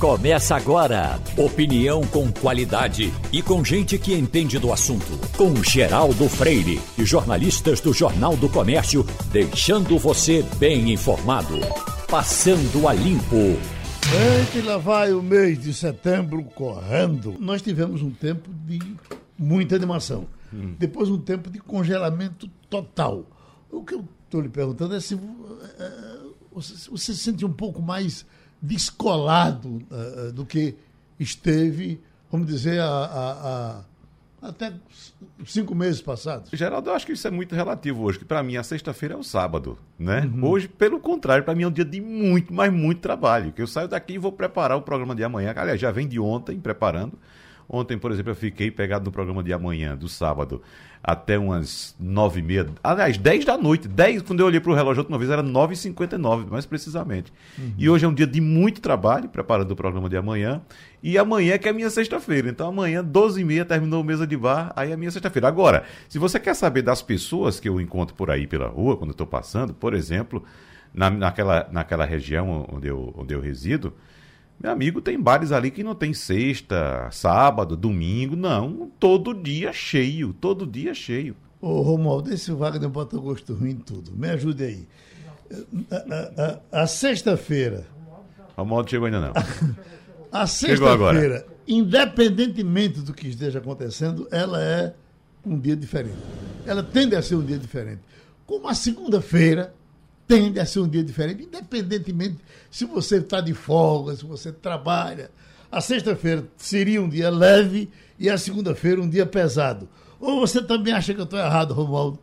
Começa agora. Opinião com qualidade e com gente que entende do assunto. Com Geraldo Freire e jornalistas do Jornal do Comércio, deixando você bem informado. Passando a limpo. Eita, lá vai o mês de setembro correndo. Nós tivemos um tempo de muita animação. Hum. Depois um tempo de congelamento total. O que eu estou lhe perguntando é se uh, você, você se sente um pouco mais descolado uh, do que esteve, vamos dizer, a, a, a, até cinco meses passados. Geraldo, eu acho que isso é muito relativo hoje, que para mim a sexta-feira é o sábado, né? Uhum. Hoje, pelo contrário, para mim é um dia de muito, mas muito trabalho, que eu saio daqui e vou preparar o programa de amanhã, aliás, já vem de ontem preparando, Ontem, por exemplo, eu fiquei pegado no programa de amanhã, do sábado, até umas nove e meia. Aliás, dez da noite. Dez, quando eu olhei para o relógio outra vez, era nove e cinquenta e nove, mais precisamente. Uhum. E hoje é um dia de muito trabalho, preparando o programa de amanhã. E amanhã é que é a minha sexta-feira. Então amanhã, doze e meia, terminou o mesa de bar, aí é a minha sexta-feira. Agora, se você quer saber das pessoas que eu encontro por aí pela rua, quando eu estou passando, por exemplo, na, naquela, naquela região onde eu, onde eu resido, meu amigo, tem bares ali que não tem sexta, sábado, domingo, não. Todo dia cheio, todo dia cheio. Ô, Romualdo, esse Wagner bota gosto ruim em tudo. Me ajude aí. A, a, a, a sexta-feira. Romualdo chegou ainda não. a sexta-feira, independentemente do que esteja acontecendo, ela é um dia diferente. Ela tende a ser um dia diferente. Como a segunda-feira, tende a ser um dia diferente, independentemente se você está de folga, se você trabalha. A sexta-feira seria um dia leve e a segunda-feira um dia pesado. Ou você também acha que eu estou errado, Romualdo?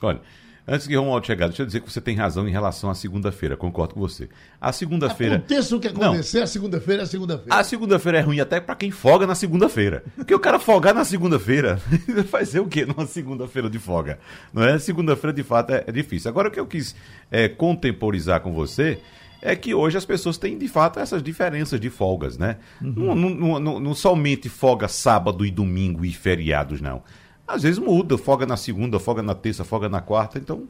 Olha, Antes que Romualdo chegar, deixa eu dizer que você tem razão em relação à segunda-feira, concordo com você. A segunda-feira. Aconteça o que acontecer, não. a segunda-feira é a segunda-feira. A segunda-feira é ruim até para quem folga na segunda-feira. Porque o cara folgar na segunda-feira, vai ser o quê numa segunda-feira de folga? Não é? Segunda-feira, de fato, é, é, difícil. Agora, o que eu quis é, contemporizar com você é que hoje as pessoas têm, de fato, essas diferenças de folgas, né? Uhum. Não, não, não, não somente folga sábado e domingo e feriados, não. Às vezes muda, folga na segunda, folga na terça, folga na quarta, então...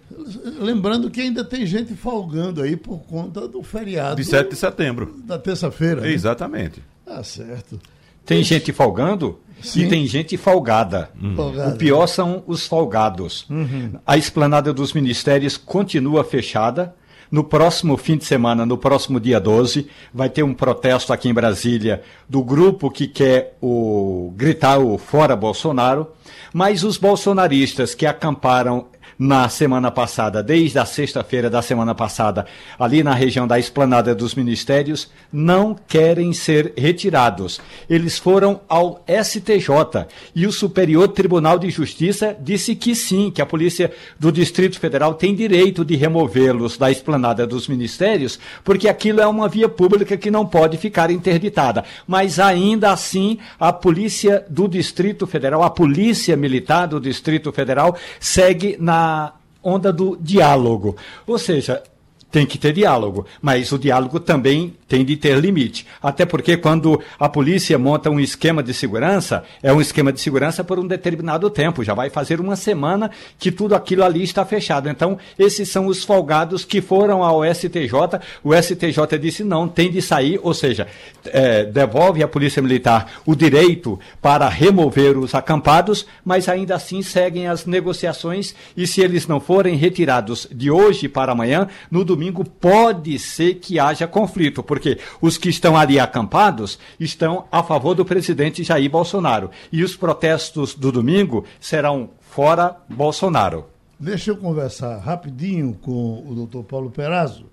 Lembrando que ainda tem gente folgando aí por conta do feriado... De 7 de setembro. Da terça-feira. Né? Exatamente. Tá certo. Tem gente folgando Sim. e tem gente folgada. Uhum. O pior são os folgados. Uhum. A esplanada dos ministérios continua fechada. No próximo fim de semana, no próximo dia 12, vai ter um protesto aqui em Brasília do grupo que quer o gritar o fora Bolsonaro. Mas os bolsonaristas que acamparam na semana passada, desde a sexta-feira da semana passada, ali na região da esplanada dos ministérios, não querem ser retirados. Eles foram ao STJ e o Superior Tribunal de Justiça disse que sim, que a Polícia do Distrito Federal tem direito de removê-los da esplanada dos ministérios, porque aquilo é uma via pública que não pode ficar interditada. Mas ainda assim, a Polícia do Distrito Federal, a Polícia Militar do Distrito Federal, segue na onda do diálogo. Ou seja, tem que ter diálogo, mas o diálogo também tem de ter limite. Até porque quando a polícia monta um esquema de segurança, é um esquema de segurança por um determinado tempo. Já vai fazer uma semana que tudo aquilo ali está fechado. Então, esses são os folgados que foram ao STJ. O STJ disse não, tem de sair, ou seja, é, devolve à Polícia Militar o direito para remover os acampados, mas ainda assim seguem as negociações e se eles não forem retirados de hoje para amanhã, no domingo domingo pode ser que haja conflito, porque os que estão ali acampados estão a favor do presidente Jair Bolsonaro. E os protestos do domingo serão fora Bolsonaro. Deixa eu conversar rapidinho com o doutor Paulo Perazzo.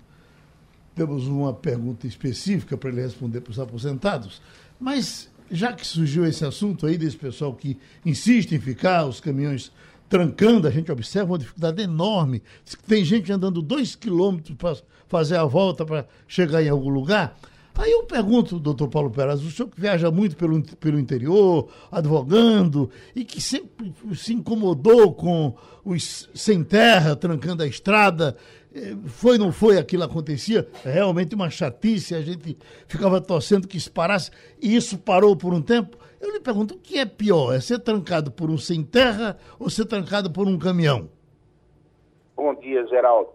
Temos uma pergunta específica para ele responder para os aposentados. Mas, já que surgiu esse assunto aí desse pessoal que insiste em ficar, os caminhões trancando, a gente observa uma dificuldade enorme. Tem gente andando dois quilômetros para fazer a volta para chegar em algum lugar. Aí eu pergunto, doutor Paulo Peraz, o senhor que viaja muito pelo, pelo interior, advogando, e que sempre se incomodou com os sem terra, trancando a estrada, eh, foi ou não foi aquilo acontecia? É realmente uma chatice, a gente ficava torcendo que isso parasse, e isso parou por um tempo. Eu lhe pergunto, o que é pior? É ser trancado por um sem terra ou ser trancado por um caminhão? Bom dia, Geraldo.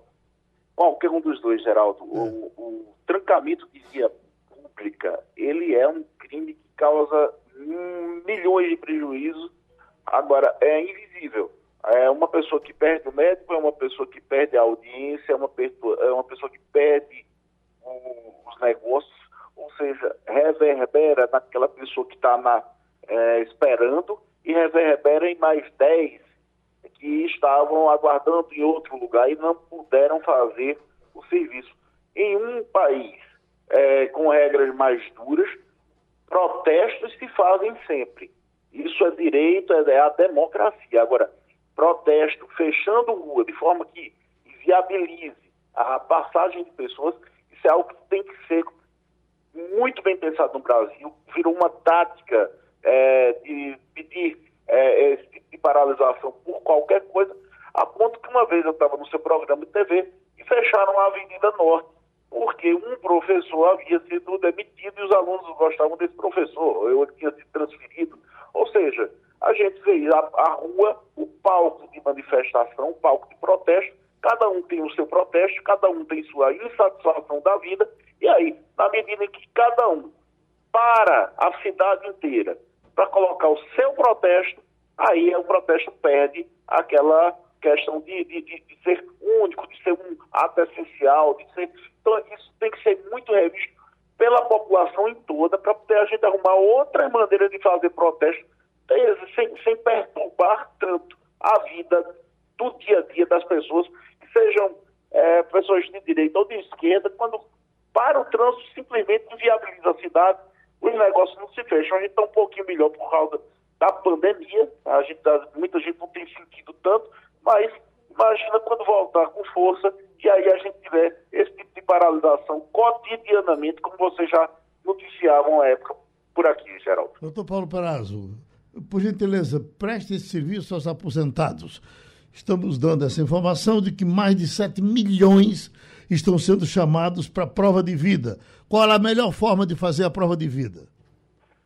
Qualquer um dos dois, Geraldo. É. O, o, trancamento de via pública, ele é um crime que causa milhões de prejuízos. Agora, é invisível. É uma pessoa que perde o médico, é uma pessoa que perde a audiência, é uma, é uma pessoa que perde o, os negócios, ou seja, reverbera naquela pessoa que está é, esperando e reverbera em mais 10 que estavam aguardando em outro lugar e não puderam fazer o serviço. Em um país é, com regras mais duras, protestos se fazem sempre. Isso é direito, é, é a democracia. Agora, protesto fechando rua de forma que viabilize a passagem de pessoas, isso é algo que tem que ser muito bem pensado no Brasil. Virou uma tática é, de pedir é, esse tipo de paralisação por qualquer coisa, a ponto que uma vez eu estava no seu programa de TV e fecharam a Avenida Norte, porque um professor havia sido demitido e os alunos gostavam desse professor, eu tinha sido transferido. Ou seja, a gente vê a, a rua, o palco de manifestação, o palco de protesto, cada um tem o seu protesto, cada um tem sua insatisfação da vida, e aí, na medida em que cada um para a cidade inteira para colocar o seu protesto, aí o protesto perde aquela questão de, de, de, de, ser único, de ser um ato essencial, de ser. Então, isso tem que ser muito revisto pela população em toda, para poder a gente arrumar outra maneira de fazer protesto sem, sem perturbar tanto a vida do dia a dia das pessoas, que sejam é, pessoas de direita ou de esquerda, quando para o trânsito simplesmente inviabiliza a cidade os negócios não se fecham. A gente está um pouquinho melhor por causa da pandemia. A gente tá, muita gente não tem sentido tanto, mas imagina quando voltar com força e aí a gente tiver esse tipo de paralisação cotidianamente, como vocês já noticiavam à época por aqui, Geraldo. Doutor Paulo Perazzo, por gentileza, preste esse serviço aos aposentados. Estamos dando essa informação de que mais de 7 milhões estão sendo chamados para a prova de vida. Qual a melhor forma de fazer a prova de vida?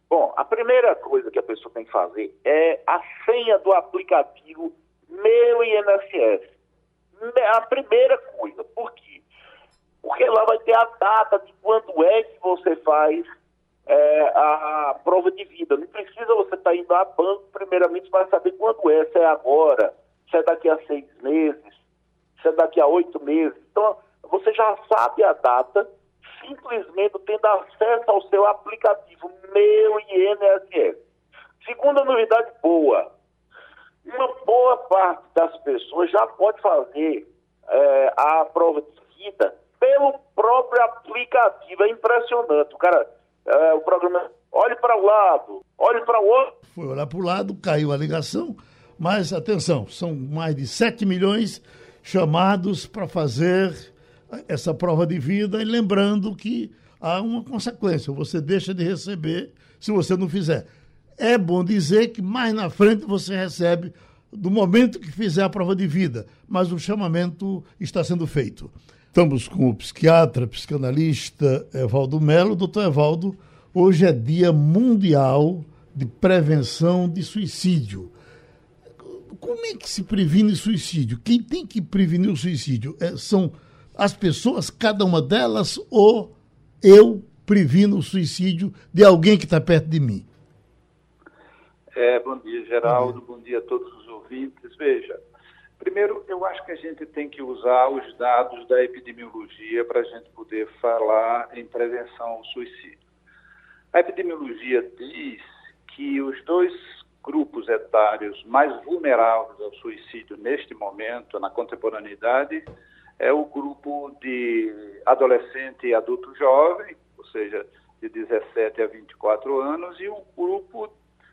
Bom, a primeira coisa que a pessoa tem que fazer é a senha do aplicativo Meu INSS. A primeira coisa. Por quê? Porque lá vai ter a data de quando é que você faz é, a prova de vida. Não precisa você estar tá indo a banco, primeiramente, para saber quando é, se é agora, se é daqui a seis meses, se é daqui a oito meses. Então, você já sabe a data, simplesmente tendo acesso ao seu aplicativo Meu INSS. Segunda novidade boa, uma boa parte das pessoas já pode fazer é, a prova de vida pelo próprio aplicativo. É impressionante. O cara, é, o programa, olhe para o lado, olhe para o outro. Foi olhar para o lado, caiu a ligação, mas atenção, são mais de 7 milhões chamados para fazer essa prova de vida e lembrando que há uma consequência, você deixa de receber se você não fizer. É bom dizer que mais na frente você recebe do momento que fizer a prova de vida, mas o chamamento está sendo feito. Estamos com o psiquiatra, psicanalista Evaldo Melo. Doutor Evaldo, hoje é Dia Mundial de Prevenção de Suicídio. Como é que se previne suicídio? Quem tem que prevenir o suicídio? É, são as pessoas, cada uma delas, ou eu previno o suicídio de alguém que está perto de mim? É, bom dia, Geraldo. Bom dia. bom dia a todos os ouvintes. Veja, primeiro, eu acho que a gente tem que usar os dados da epidemiologia para a gente poder falar em prevenção ao suicídio. A epidemiologia diz que os dois grupos etários mais vulneráveis ao suicídio neste momento, na contemporaneidade, é o grupo de adolescente e adulto jovem, ou seja, de 17 a 24 anos, e o grupo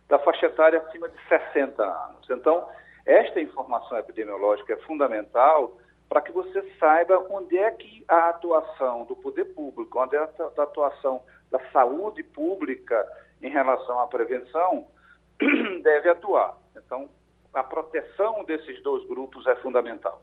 da faixa etária acima de 60 anos. Então, esta informação epidemiológica é fundamental para que você saiba onde é que a atuação do poder público, onde é a atuação da saúde pública em relação à prevenção deve atuar. Então, a proteção desses dois grupos é fundamental.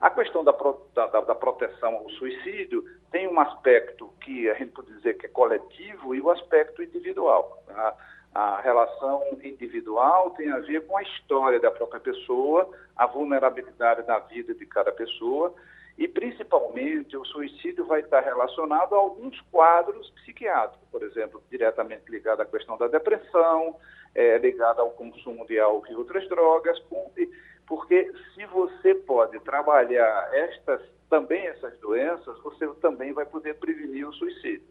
A questão da, da, da, proteção ao suicídio tem um aspecto que a gente pode dizer que é coletivo e o aspecto individual. A, a relação individual tem a ver com a história da própria pessoa, a vulnerabilidade da vida de cada pessoa E, principalmente, o suicídio vai estar relacionado a alguns quadros psiquiátricos, por exemplo, diretamente ligado à questão da depressão, é, ligado ao consumo de álcool e outras drogas, porque se você pode trabalhar estas, também essas doenças, você também vai poder prevenir o suicídio.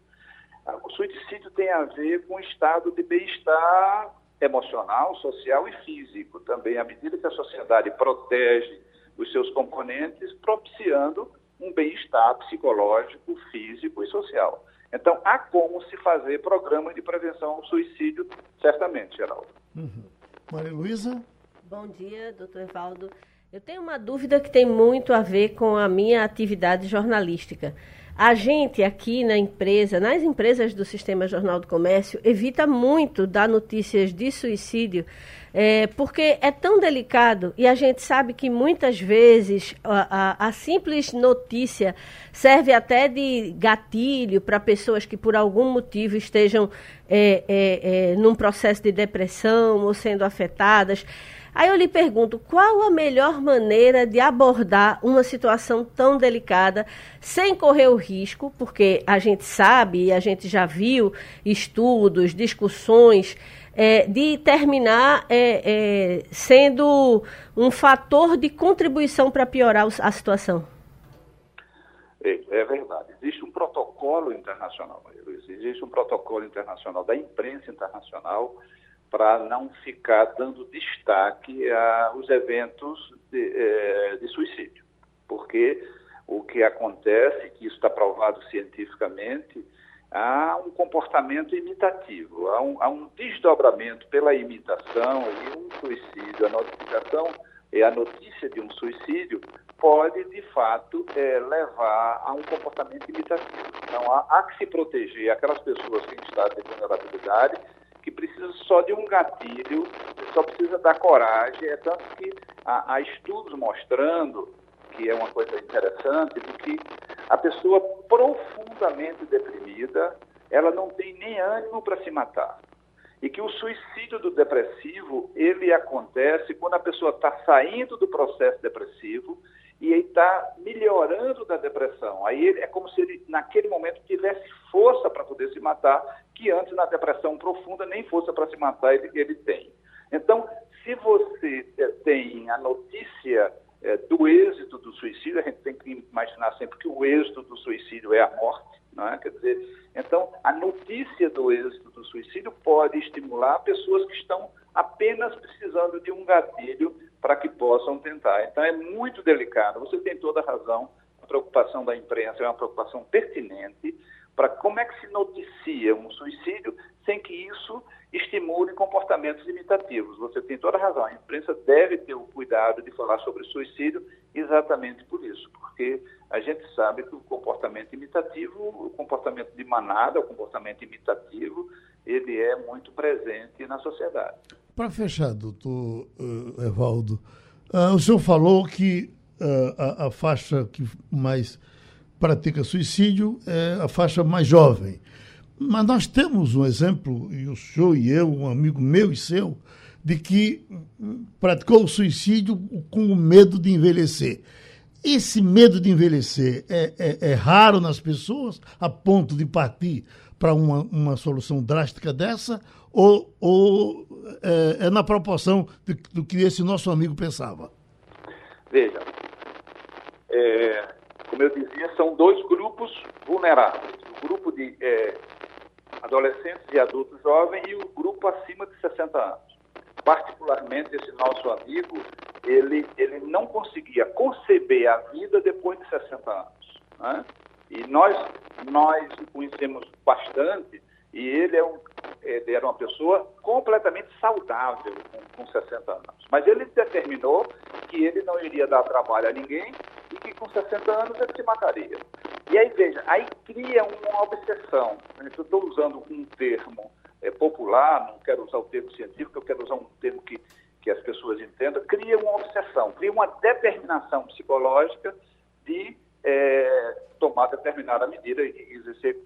O suicídio tem a ver com o estado de bem-estar emocional, social e físico. Também, à medida que a sociedade protege os seus componentes, propiciando um bem-estar psicológico, físico e social. Então, há como se fazer programa de prevenção ao suicídio, certamente, Geraldo. Uhum. Maria Luísa? Bom dia, doutor Evaldo. Eu tenho uma dúvida que tem muito a ver com a minha atividade jornalística. A gente aqui na empresa, nas empresas do Sistema Jornal do Comércio, evita muito dar notícias de suicídio, é, porque é tão delicado e a gente sabe que muitas vezes a, a, a simples notícia serve até de gatilho para pessoas que por algum motivo estejam é, é, é num processo de depressão ou sendo afetadas. Aí eu lhe pergunto, qual a melhor maneira de abordar uma situação tão delicada sem correr o risco, porque a gente sabe e a gente já viu estudos, discussões, é, de terminar é, é, sendo um fator de contribuição para piorar a situação? É, é, verdade. Existe um protocolo internacional, existe um protocolo internacional da imprensa internacional para não ficar dando destaque aos eventos de, é, de, suicídio. Porque o que acontece, que isso está provado cientificamente, há um comportamento imitativo, há um, há um desdobramento pela imitação e um suicídio, a notificação e a notícia de um suicídio pode, de fato, é, levar a um comportamento imitativo. Então, há, há que se proteger aquelas pessoas que estão em vulnerabilidade que precisa só de um gatilho, só precisa da coragem. É tanto que há, há estudos mostrando, que é uma coisa interessante, de que a pessoa profundamente deprimida, ela não tem nem ânimo para se matar. E que o suicídio do depressivo, ele acontece quando a pessoa está saindo do processo depressivo e está melhorando da depressão. Aí ele, é como se ele, naquele momento, tivesse força para poder se matar, que antes, na depressão profunda, nem força para se matar ele, ele tem. Então, se você é, tem a notícia é, do êxito do suicídio, a gente tem que imaginar sempre que o êxito do suicídio é a morte, não é? Quer dizer, então, a notícia do êxito do suicídio pode estimular pessoas que estão apenas precisando de um gatilho para que possam tentar. Então é muito delicado. Você tem toda a razão. A preocupação da imprensa é uma preocupação pertinente para como é que se noticia um suicídio sem que isso estimule comportamentos imitativos. Você tem toda a razão. A imprensa deve ter o cuidado de falar sobre suicídio exatamente por isso, porque a gente sabe que o comportamento imitativo, o comportamento de manada, o comportamento imitativo, ele é muito presente na sociedade. Para fechar, doutor uh, Evaldo, uh, o senhor falou que uh, a, a, faixa que mais pratica suicídio é a faixa mais jovem. Mas nós temos um exemplo, e o senhor e eu, um amigo meu e seu, de que praticou o suicídio com o medo de envelhecer. Esse medo de envelhecer é, é, é raro nas pessoas a ponto de partir para uma, uma solução drástica dessa? Ou, ou é, é, na proporção de, do que esse nosso amigo pensava? Veja, é, como eu dizia, são dois grupos vulneráveis. O grupo de é, adolescentes e adultos jovens e o grupo acima de 60 anos. Particularmente esse nosso amigo, ele, ele não conseguia conceber a vida depois de 60 anos. Né? E nós, nós o conhecemos bastante e ele, é um, ele era uma pessoa completamente saudável com, com 60 anos. Mas ele determinou que ele não iria dar trabalho a ninguém e que com 60 anos ele se mataria. E aí, veja, aí cria uma obsessão. Eu estou usando um termo é, popular, não quero usar o termo científico, eu quero usar um termo que, que as pessoas entendam. Cria uma obsessão, cria uma determinação psicológica de é, tomar determinada medida e exercer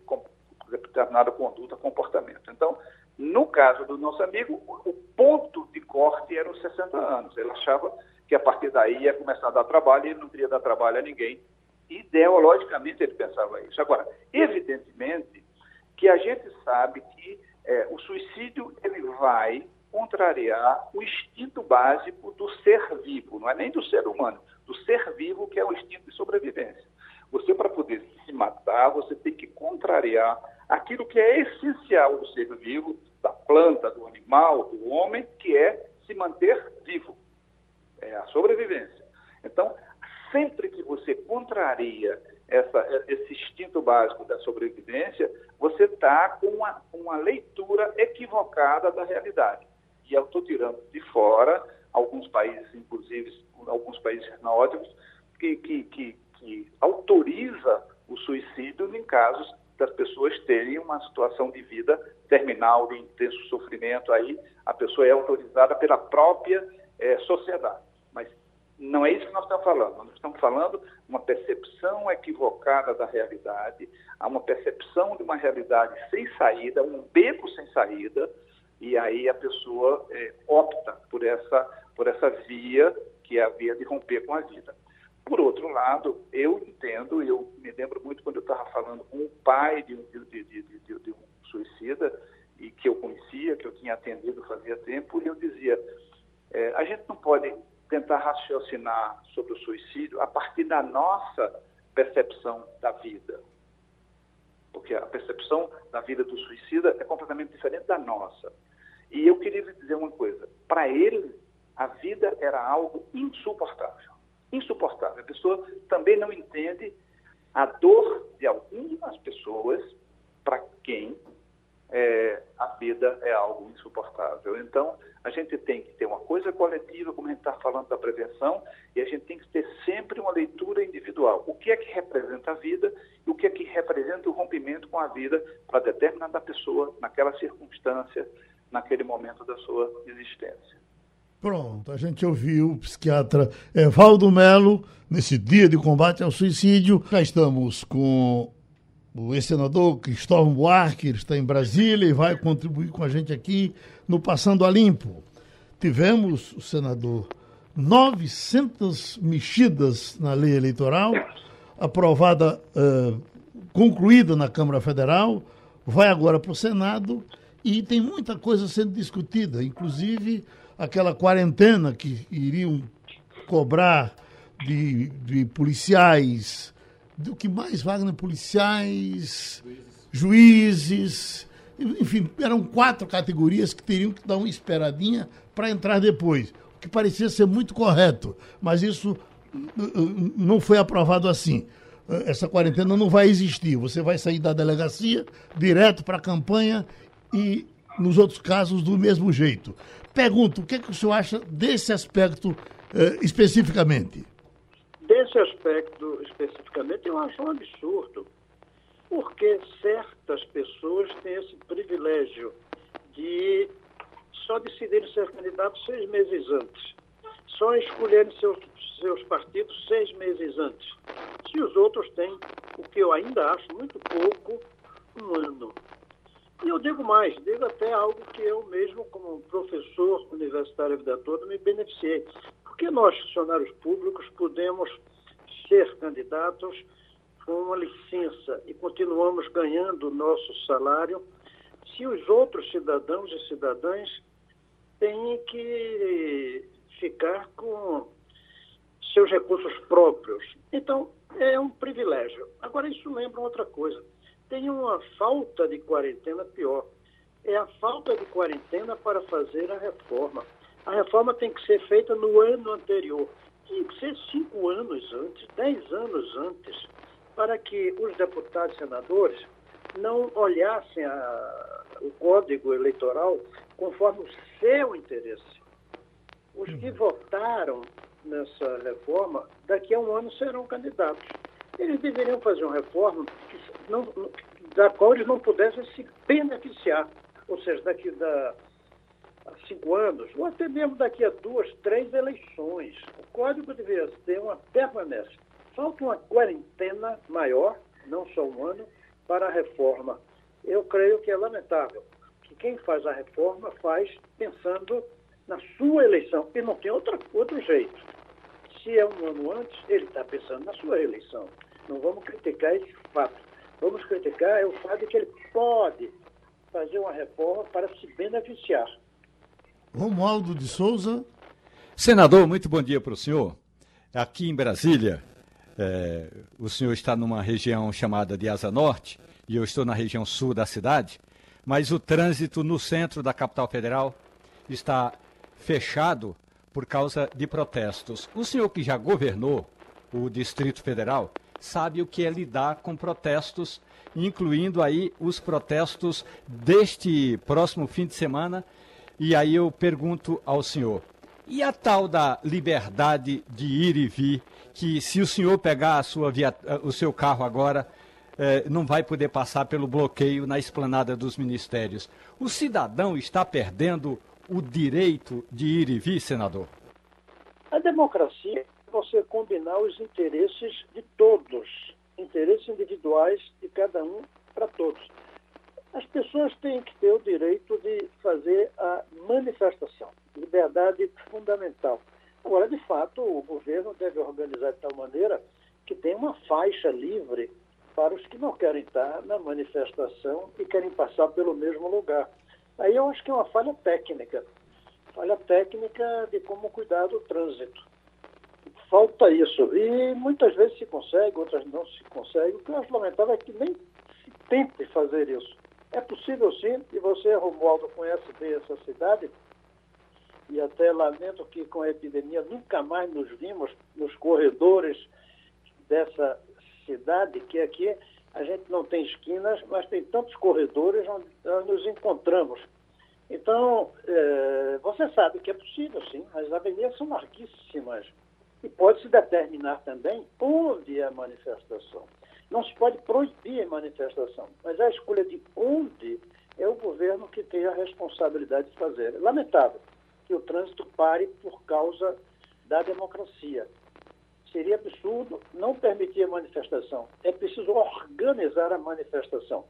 determinada conduta, comportamento. Então, no caso do nosso amigo, o ponto de corte era os 60 anos. Ele achava que a partir daí ia começar a dar trabalho e ele não queria dar trabalho a ninguém ideologicamente ele pensava isso. Agora, evidentemente que a gente sabe que é, o suicídio ele vai contrariar o instinto básico do ser vivo, não é nem do ser humano, do ser vivo que é o instinto de sobrevivência. Você, para poder se matar, você tem que contrariar aquilo que é essencial do ser vivo, da planta, do animal, do homem, que é se manter vivo. É a sobrevivência. Então, sempre que você contraria essa, esse instinto básico da sobrevivência, você está com uma, uma leitura equivocada da realidade. E eu estou tirando de fora alguns países, inclusive alguns países nórdicos, que, que, que, que autoriza o suicídio em casos das pessoas terem uma situação de vida terminal, de intenso sofrimento. Aí a pessoa é autorizada pela própria é, sociedade. Mas não é isso que nós estamos falando. Nós estamos falando uma percepção equivocada da realidade, há uma percepção de uma realidade sem saída, um beco sem saída, e aí a pessoa é, opta por essa, por essa via que é a via de romper com a vida. Por outro lado, eu entendo, eu me lembro muito quando eu estava falando com o pai de, de, de, de, um suicida, e que eu conhecia, que eu tinha atendido fazia tempo, e eu dizia, é, a gente não pode tentar raciocinar sobre o suicídio a partir da nossa percepção da vida. Porque a percepção da vida do suicida é completamente diferente da nossa. E eu queria lhe dizer uma coisa: para ele, a vida era algo insuportável. Insuportável. A pessoa também não entende a dor de algumas pessoas para quem é, a vida é algo insuportável. Então, a gente tem que ter uma coisa coletiva, como a gente está falando da prevenção, e a gente tem que ter sempre uma leitura individual. O que é que representa a vida e o que é que representa o rompimento com a vida para determinada pessoa, naquela circunstância, naquele momento da sua existência. Pronto, a gente ouviu o psiquiatra Evaldo Melo nesse dia de combate ao suicídio. Já estamos com o ex-senador Cristóvão Buarque, ele está em Brasília e vai contribuir com a gente aqui no Passando a Limpo. Tivemos, o senador, 900 mexidas na lei eleitoral, aprovada, uh, concluída na Câmara Federal, vai agora para o Senado e tem muita coisa sendo discutida, inclusive aquela quarentena que iriam cobrar de, de policiais do que mais, Wagner? Policiais, juízes. juízes. Enfim, eram quatro categorias que teriam que dar uma esperadinha para entrar depois, o que parecia ser muito correto, mas isso uh, uh, não foi aprovado assim. Uh, essa quarentena não vai existir. Você vai sair da delegacia direto para a campanha e, nos outros casos, do mesmo jeito. Pergunto, o que, é que o senhor acha desse aspecto especificamente? Desse aspecto especificamente, eu acho um absurdo, porque certas pessoas têm esse privilégio de só decidirem ser candidatos seis meses antes, só escolherem seus, seus partidos seis meses antes. Se os outros têm, o que eu ainda acho muito pouco, digo mais, digo até algo que eu mesmo, como professor universitário a vida toda, me beneficiei. Porque nós, funcionários públicos, podemos ser candidatos com uma licença e continuamos ganhando o nosso salário se os outros cidadãos e cidadãs têm que ficar com seus recursos próprios. Então, é um privilégio. Agora, isso lembra outra coisa tem uma falta de quarentena pior. É a falta de quarentena para fazer a reforma. A reforma tem que ser feita no ano anterior. Tem que ser cinco anos antes, dez anos antes, para que os deputados e senadores não olhassem a, o código eleitoral conforme o seu interesse. Os que votaram nessa reforma, daqui a um ano serão candidatos. Eles deveriam fazer uma reforma não, da qual eles não pudessem se beneficiar. Ou seja, daqui a cinco anos, ou até mesmo daqui a duas, três eleições. O código deveria ter uma permanência. Falta uma quarentena maior, não só um ano, para a reforma. Eu creio que é lamentável que quem faz a reforma faz pensando na sua eleição, e não tem outra, outro jeito. Se é um ano antes, ele está pensando na sua eleição. Não vamos criticar esse fato. Vamos criticar é o fato de que ele pode fazer uma reforma para se beneficiar. Romualdo de Souza. Senador, muito bom dia para o senhor. Aqui em Brasília, é, o senhor está numa região chamada de Asa Norte e eu estou na região sul da cidade, mas o trânsito no centro da capital federal está fechado por causa de protestos. O senhor que já governou o Distrito Federal sabe o que é lidar com protestos, incluindo aí os protestos deste próximo fim de semana. E aí eu pergunto ao senhor, e a tal da liberdade de ir e vir, que se o senhor pegar via, o seu carro agora, eh, não vai poder passar pelo bloqueio na esplanada dos ministérios. O cidadão está perdendo o direito de ir e vir, senador? A democracia é você combinar os interesses de todos, interesses individuais de cada um para todos. As pessoas têm que ter o direito de fazer a manifestação, liberdade fundamental. Agora, de fato, o governo deve organizar de tal maneira que tenha uma faixa livre para os que não querem estar na manifestação e querem passar pelo mesmo lugar. Aí eu acho que é uma falha técnica, falha técnica de como cuidar do trânsito. Falta isso. E muitas vezes se consegue, outras não se consegue. O que eu acho lamentável é que nem se tente fazer isso. É possível sim, e você, Romualdo, conhece bem essa cidade, e até lamento que com a epidemia nunca mais nos vimos nos corredores dessa cidade, que aqui a gente não tem esquinas, mas tem tantos corredores onde nós nos encontramos. Então, é, você sabe que é possível, sim, as avenidas são larguíssimas. E pode-se determinar também onde é a manifestação. Não se pode proibir a manifestação, mas a escolha de onde é o governo que tem a responsabilidade de fazer. É lamentável que o trânsito pare por causa da democracia. Seria absurdo não permitir a manifestação. É preciso organizar a manifestação.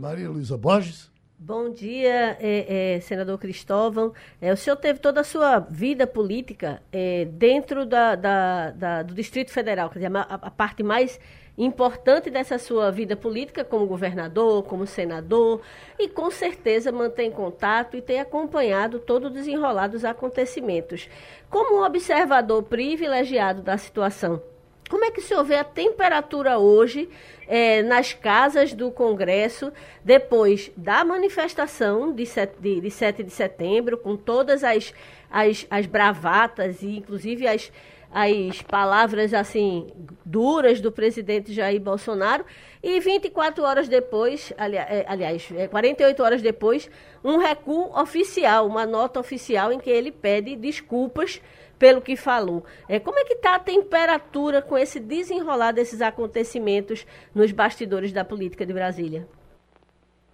Maria Luísa Borges. Bom dia, é, é, senador Cristóvão. É, o senhor teve toda a sua vida política é, dentro da, da, da, do Distrito Federal, quer dizer, a, a, parte mais importante dessa sua vida política como governador, como senador, e com certeza mantém contato e tem acompanhado todo o desenrolar dos acontecimentos. Como um observador privilegiado da situação, como é que o senhor vê a temperatura hoje é, nas casas do Congresso, depois da manifestação de 7 de, de, 7 de setembro, com todas as, as, as bravatas e inclusive as, as palavras assim duras do presidente Jair Bolsonaro e 24 horas depois, ali, é, aliás, 48 é, horas depois, um recuo oficial, uma nota oficial em que ele pede desculpas pelo que falou. É, como é que está a temperatura com esse desenrolar desses acontecimentos nos bastidores da política de Brasília?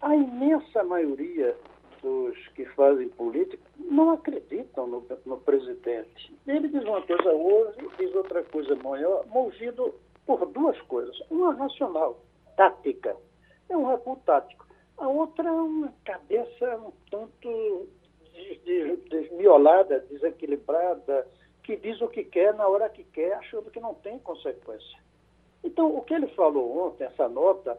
A imensa maioria dos que fazem política não acreditam no, no presidente. Ele diz uma coisa hoje, diz outra coisa amanhã, movido por duas coisas. Uma racional, tática, é um recuo tático. A outra é uma cabeça um tanto desmiolada, desequilibrada, que diz o que quer na hora que quer, achando que não tem consequência. Então, o que ele falou ontem, essa nota,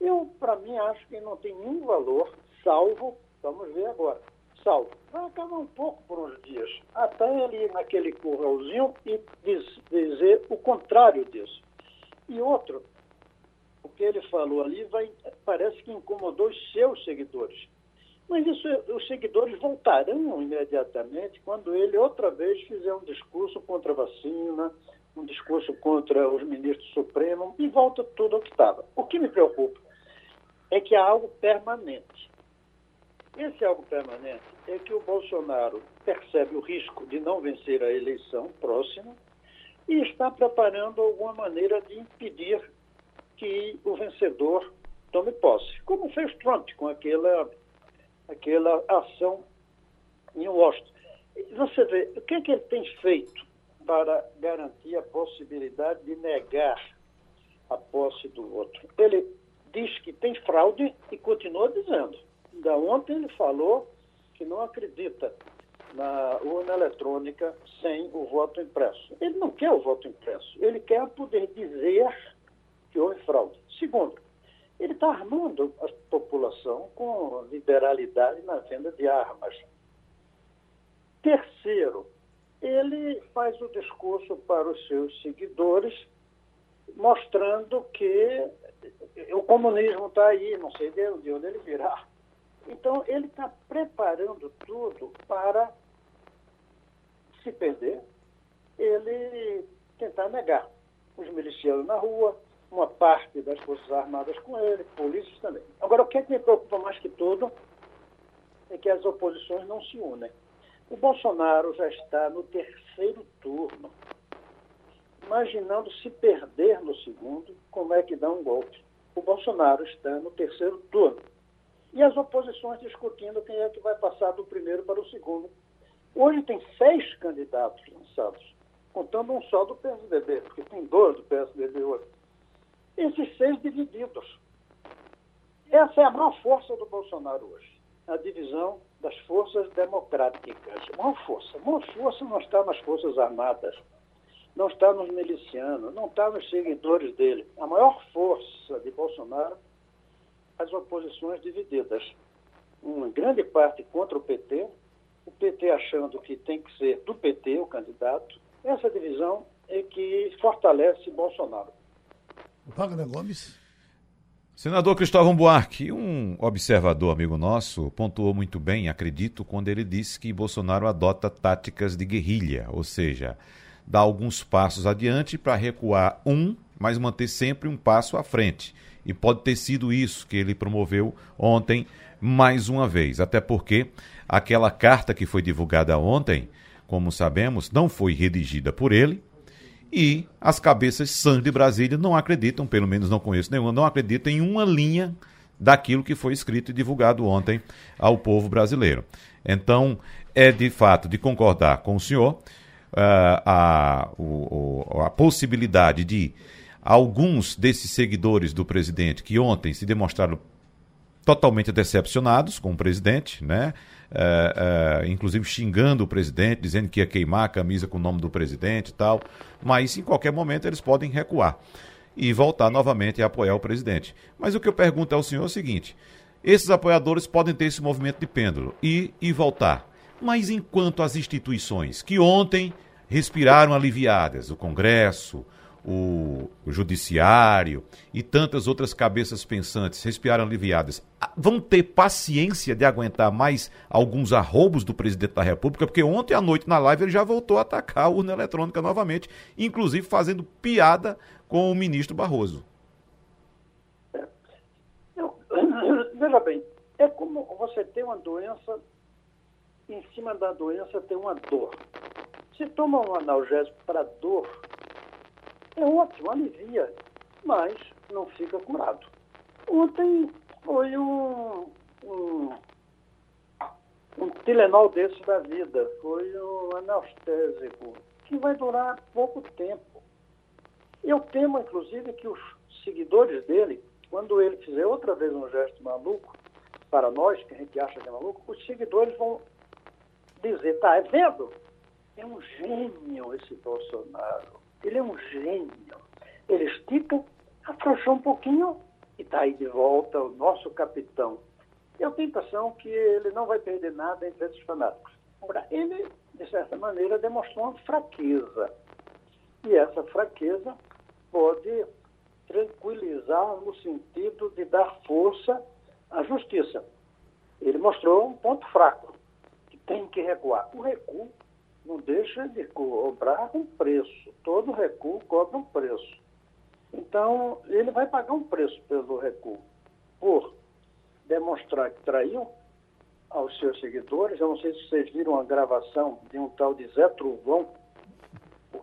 eu, para mim, acho que não tem nenhum valor, salvo, vamos ver agora, salvo. Vai acabar um pouco por uns dias, até ele ir naquele curralzinho e diz, dizer o contrário disso. E outro, o que ele falou ali vai, parece que incomodou os seus seguidores. Mas isso, os seguidores voltarão imediatamente quando ele outra vez fizer um discurso contra a vacina, um discurso contra os ministros supremos e volta tudo ao que estava. O que me preocupa é que há algo permanente. Esse algo permanente é que o Bolsonaro percebe o risco de não vencer a eleição próxima e está preparando alguma maneira de impedir que o vencedor tome posse, como fez Trump com aquela aquela ação em Washington. Você vê, o que, é que ele tem feito para garantir a possibilidade de negar a posse do outro? Ele diz que tem fraude e continua dizendo. Da ontem ele falou que não acredita na urna eletrônica sem o voto impresso. Ele não quer o voto impresso, ele quer poder dizer que houve fraude. Segundo, ele está armando a população com liberalidade na venda de armas. Terceiro, ele faz o discurso para os seus seguidores, mostrando que o comunismo está aí, não sei de onde ele virá. Então, ele está preparando tudo para se perder, ele tentar negar. Os milicianos na rua, uma parte das Forças Armadas com ele, polícias também. Agora, o que, é que me preocupa mais que tudo é que as oposições não se unem. O Bolsonaro já está no terceiro turno, imaginando se perder no segundo, como é que dá um golpe. O Bolsonaro está no terceiro turno. E as oposições discutindo quem é que vai passar do primeiro para o segundo. Hoje tem seis candidatos lançados, contando um só do PSDB, porque tem dois do PSDB hoje. Esses seis divididos. Essa é a maior força do Bolsonaro hoje, a divisão das forças democráticas. Maior força. Maior força não está nas Forças Armadas, não está nos milicianos, não está nos seguidores dele. A maior força de Bolsonaro, as oposições divididas. Uma grande parte contra o PT, o PT achando que tem que ser do PT o candidato. Essa divisão é que fortalece Bolsonaro. Wagner Gomes. Senador Cristóvão Buarque, um observador amigo nosso, pontuou muito bem, acredito, quando ele disse que Bolsonaro adota táticas de guerrilha, ou seja, dá alguns passos adiante para recuar um, mas manter sempre um passo à frente. E pode ter sido isso que ele promoveu ontem, mais uma vez. Até porque aquela carta que foi divulgada ontem, como sabemos, não foi redigida por ele, e as cabeças sãs de Brasília não acreditam, pelo menos não conheço nenhuma, não acreditam em uma linha daquilo que foi escrito e divulgado ontem ao povo brasileiro. Então, é de fato de concordar com o senhor uh, a, o, a possibilidade de alguns desses seguidores do presidente que ontem se demonstraram totalmente decepcionados com o presidente, né? É, é, inclusive xingando o presidente, dizendo que ia queimar a camisa com o nome do presidente e tal. Mas em qualquer momento eles podem recuar e voltar novamente a apoiar o presidente. Mas o que eu pergunto ao senhor é o seguinte: esses apoiadores podem ter esse movimento de pêndulo e, e voltar. Mas enquanto as instituições que ontem respiraram aliviadas, o Congresso, o, judiciário e tantas outras cabeças pensantes respiraram aliviadas, vão ter paciência de aguentar mais alguns arroubos do presidente da República, porque ontem à noite na live ele já voltou a atacar a urna eletrônica novamente, inclusive fazendo piada com o ministro Barroso. Veja bem, é como você tem uma doença, em cima da doença tem uma dor. Se toma um analgésico para dor, é ótimo, alivia, mas não fica curado. Ontem foi um, um, um Tilenol desse da vida, foi um anestésico, que vai durar pouco tempo. Eu temo, inclusive, que os seguidores dele, quando ele fizer outra vez um gesto maluco, para nós, que a gente acha que é maluco, os seguidores vão dizer, tá, é vendo? É um gênio esse Bolsonaro. Ele é um gênio. Ele estica, afrouxou um pouquinho e está aí de volta o nosso capitão. Eu tenho a impressão que ele não vai perder nada entre esses fanáticos. Ele, de certa maneira, demonstrou uma fraqueza. E essa fraqueza pode tranquilizar no sentido de dar força à justiça. Ele mostrou um ponto fraco, que tem que recuar. O recuo não deixa de cobrar um preço. Todo recuo cobra um preço. Então, ele vai pagar um preço pelo recuo, por demonstrar que traiu aos seus seguidores. Eu não sei se vocês viram a gravação de um tal de Zé Trovão,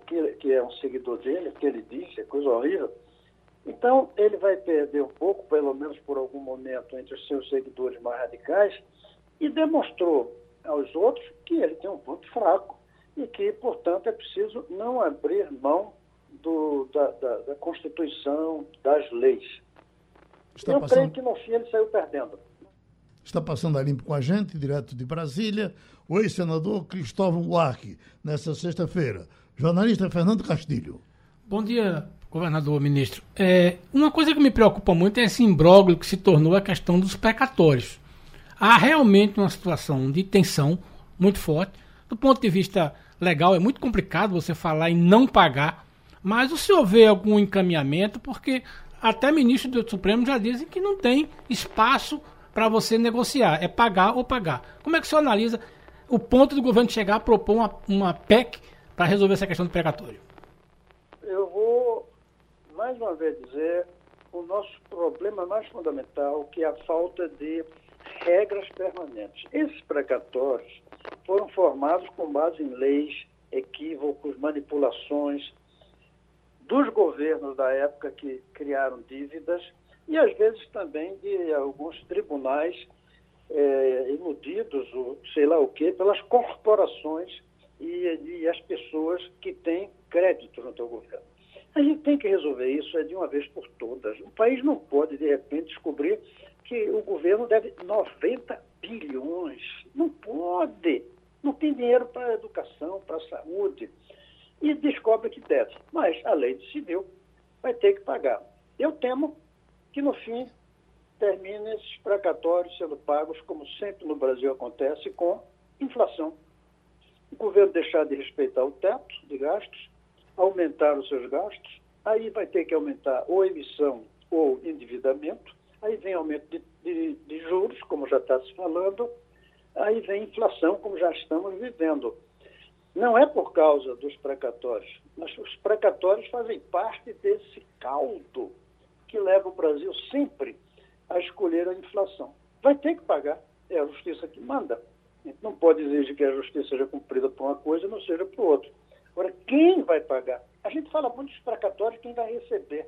que, que é um seguidor dele, que ele disse, é coisa horrível. Então, ele vai perder um pouco, pelo menos por algum momento, entre os seus seguidores mais radicais, e demonstrou aos outros que ele tem um ponto fraco e que, portanto, é preciso não abrir mão do, da, da, da, Constituição, das leis. Está Eu passando... creio que no fim ele saiu perdendo. Está passando a limpo com a gente, direto de Brasília, o ex-senador Cristóvão Buarque, nesta sexta-feira. Jornalista Fernando Castilho. Bom dia, governador, ministro. É, uma coisa que me preocupa muito é esse imbróglio que se tornou a questão dos precatórios. Há realmente uma situação de tensão muito forte. Do ponto de vista legal, é muito complicado você falar em não pagar, mas o senhor vê algum encaminhamento, porque até ministros do Supremo já dizem que não tem espaço para você negociar, é pagar ou pagar. Como é que o senhor analisa o ponto do governo chegar a propor uma, uma PEC para resolver essa questão do precatório? Eu vou mais uma vez dizer o nosso problema mais fundamental, que é a falta de regras permanentes. Esses precatórios foram formados com base em leis, equívocos, manipulações dos governos da época que criaram dívidas e às vezes também de alguns tribunais é, iludidos, ou sei lá o quê, pelas corporações e, e as pessoas que têm crédito no teu governo. A gente tem que resolver isso é de uma vez por todas. O país não pode, de repente, descobrir que o governo deve 90 bilhões. Não pode. Não tem dinheiro para a educação, para a saúde. E descobre que deve. Mas a lei decidiu, vai ter que pagar. Eu temo que, no fim, termine esses precatórios sendo pagos, como sempre no Brasil acontece, com inflação. O governo deixar de respeitar o teto de gastos, aumentar os seus gastos, aí vai ter que aumentar ou emissão ou endividamento, aí vem aumento de, de, de juros, como já está se falando, aí vem inflação, como já estamos vivendo. Não é por causa dos precatórios, mas os precatórios fazem parte desse caldo que leva o Brasil sempre a escolher a inflação. Vai ter que pagar, é a justiça que manda. A gente não pode exigir que a justiça seja cumprida por uma coisa e não seja por outra. Agora, quem vai pagar? A gente fala muito dos precatórios, quem vai receber.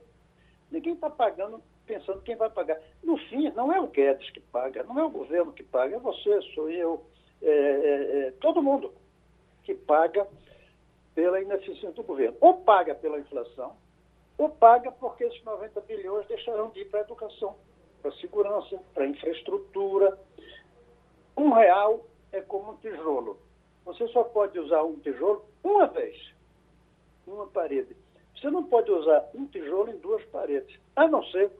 Ninguém está pagando pensando quem vai pagar. No fim, não é o Guedes que paga, não é o governo que paga, é você, sou eu, é, é, é todo mundo que paga pela ineficiência do governo. Ou paga pela inflação, ou paga porque esses 90 bilhões deixarão de ir para a educação, para a segurança, para a infraestrutura. Um real é como um tijolo. Você só pode usar um tijolo uma vez, uma parede. Você não pode usar um tijolo em duas paredes, a não ser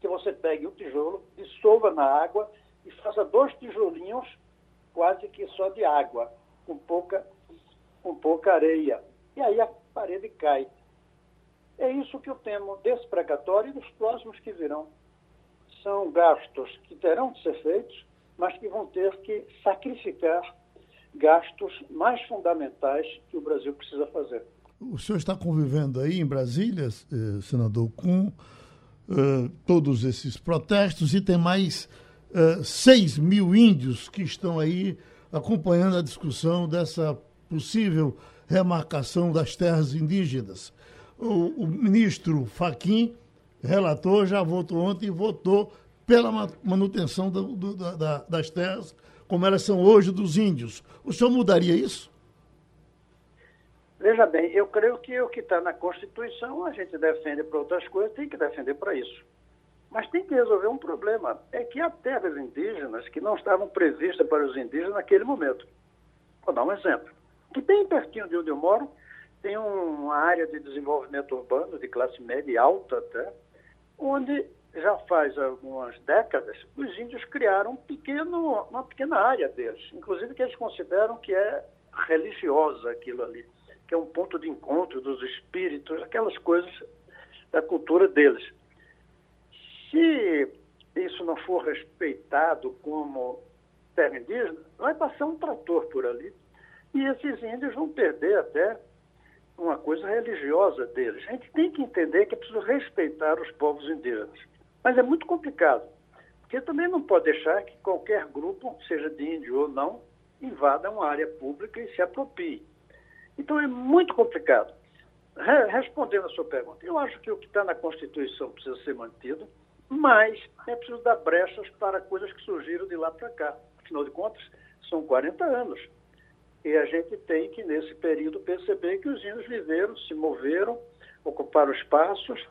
que você pegue o tijolo, dissolva na água e faça dois tijolinhos quase que só de água, com pouca, com pouca areia. E aí a parede cai. É isso que eu temo desse precatório e dos próximos que virão. São gastos que terão de ser feitos, mas que vão ter que sacrificar gastos mais fundamentais que o Brasil precisa fazer. O senhor está convivendo aí em Brasília, eh, senador, com todos esses protestos e tem mais uh, 6 mil índios que estão aí acompanhando a discussão dessa possível remarcação das terras indígenas. O, o ministro Faquim, relator, já votou ontem e votou pela manutenção do, do, da, das terras como elas são hoje dos índios. O senhor mudaria isso? Veja bem, eu creio que o que está na Constituição a gente defende para outras coisas, tem que defender para isso. Mas tem que resolver um problema. É que há terras indígenas que não estavam previstas para os indígenas naquele momento. Vou dar um exemplo. Que bem pertinho de onde eu moro, tem uma área de desenvolvimento urbano de classe média e alta até, onde já faz algumas décadas, os índios criaram um pequeno, uma pequena área deles, inclusive que eles consideram que é religiosa aquilo ali, que é um ponto de encontro dos espíritos, aquelas coisas da cultura deles. Se isso não for respeitado como terra indígena, vai passar um trator por ali e esses índios vão perder até uma coisa religiosa deles. A gente tem que entender que é preciso respeitar os povos indígenas. Mas é muito complicado, porque também não pode deixar que qualquer grupo, seja de índio ou não, invada uma área pública e se aproprie. Então é muito complicado. Re respondendo a sua pergunta, eu acho que o que está na Constituição precisa ser mantido, mas é preciso dar brechas para coisas que surgiram de lá para cá. Afinal de contas, são 40 anos. E a gente tem que, nesse período, perceber que os índios viveram, se moveram, ocuparam espaços,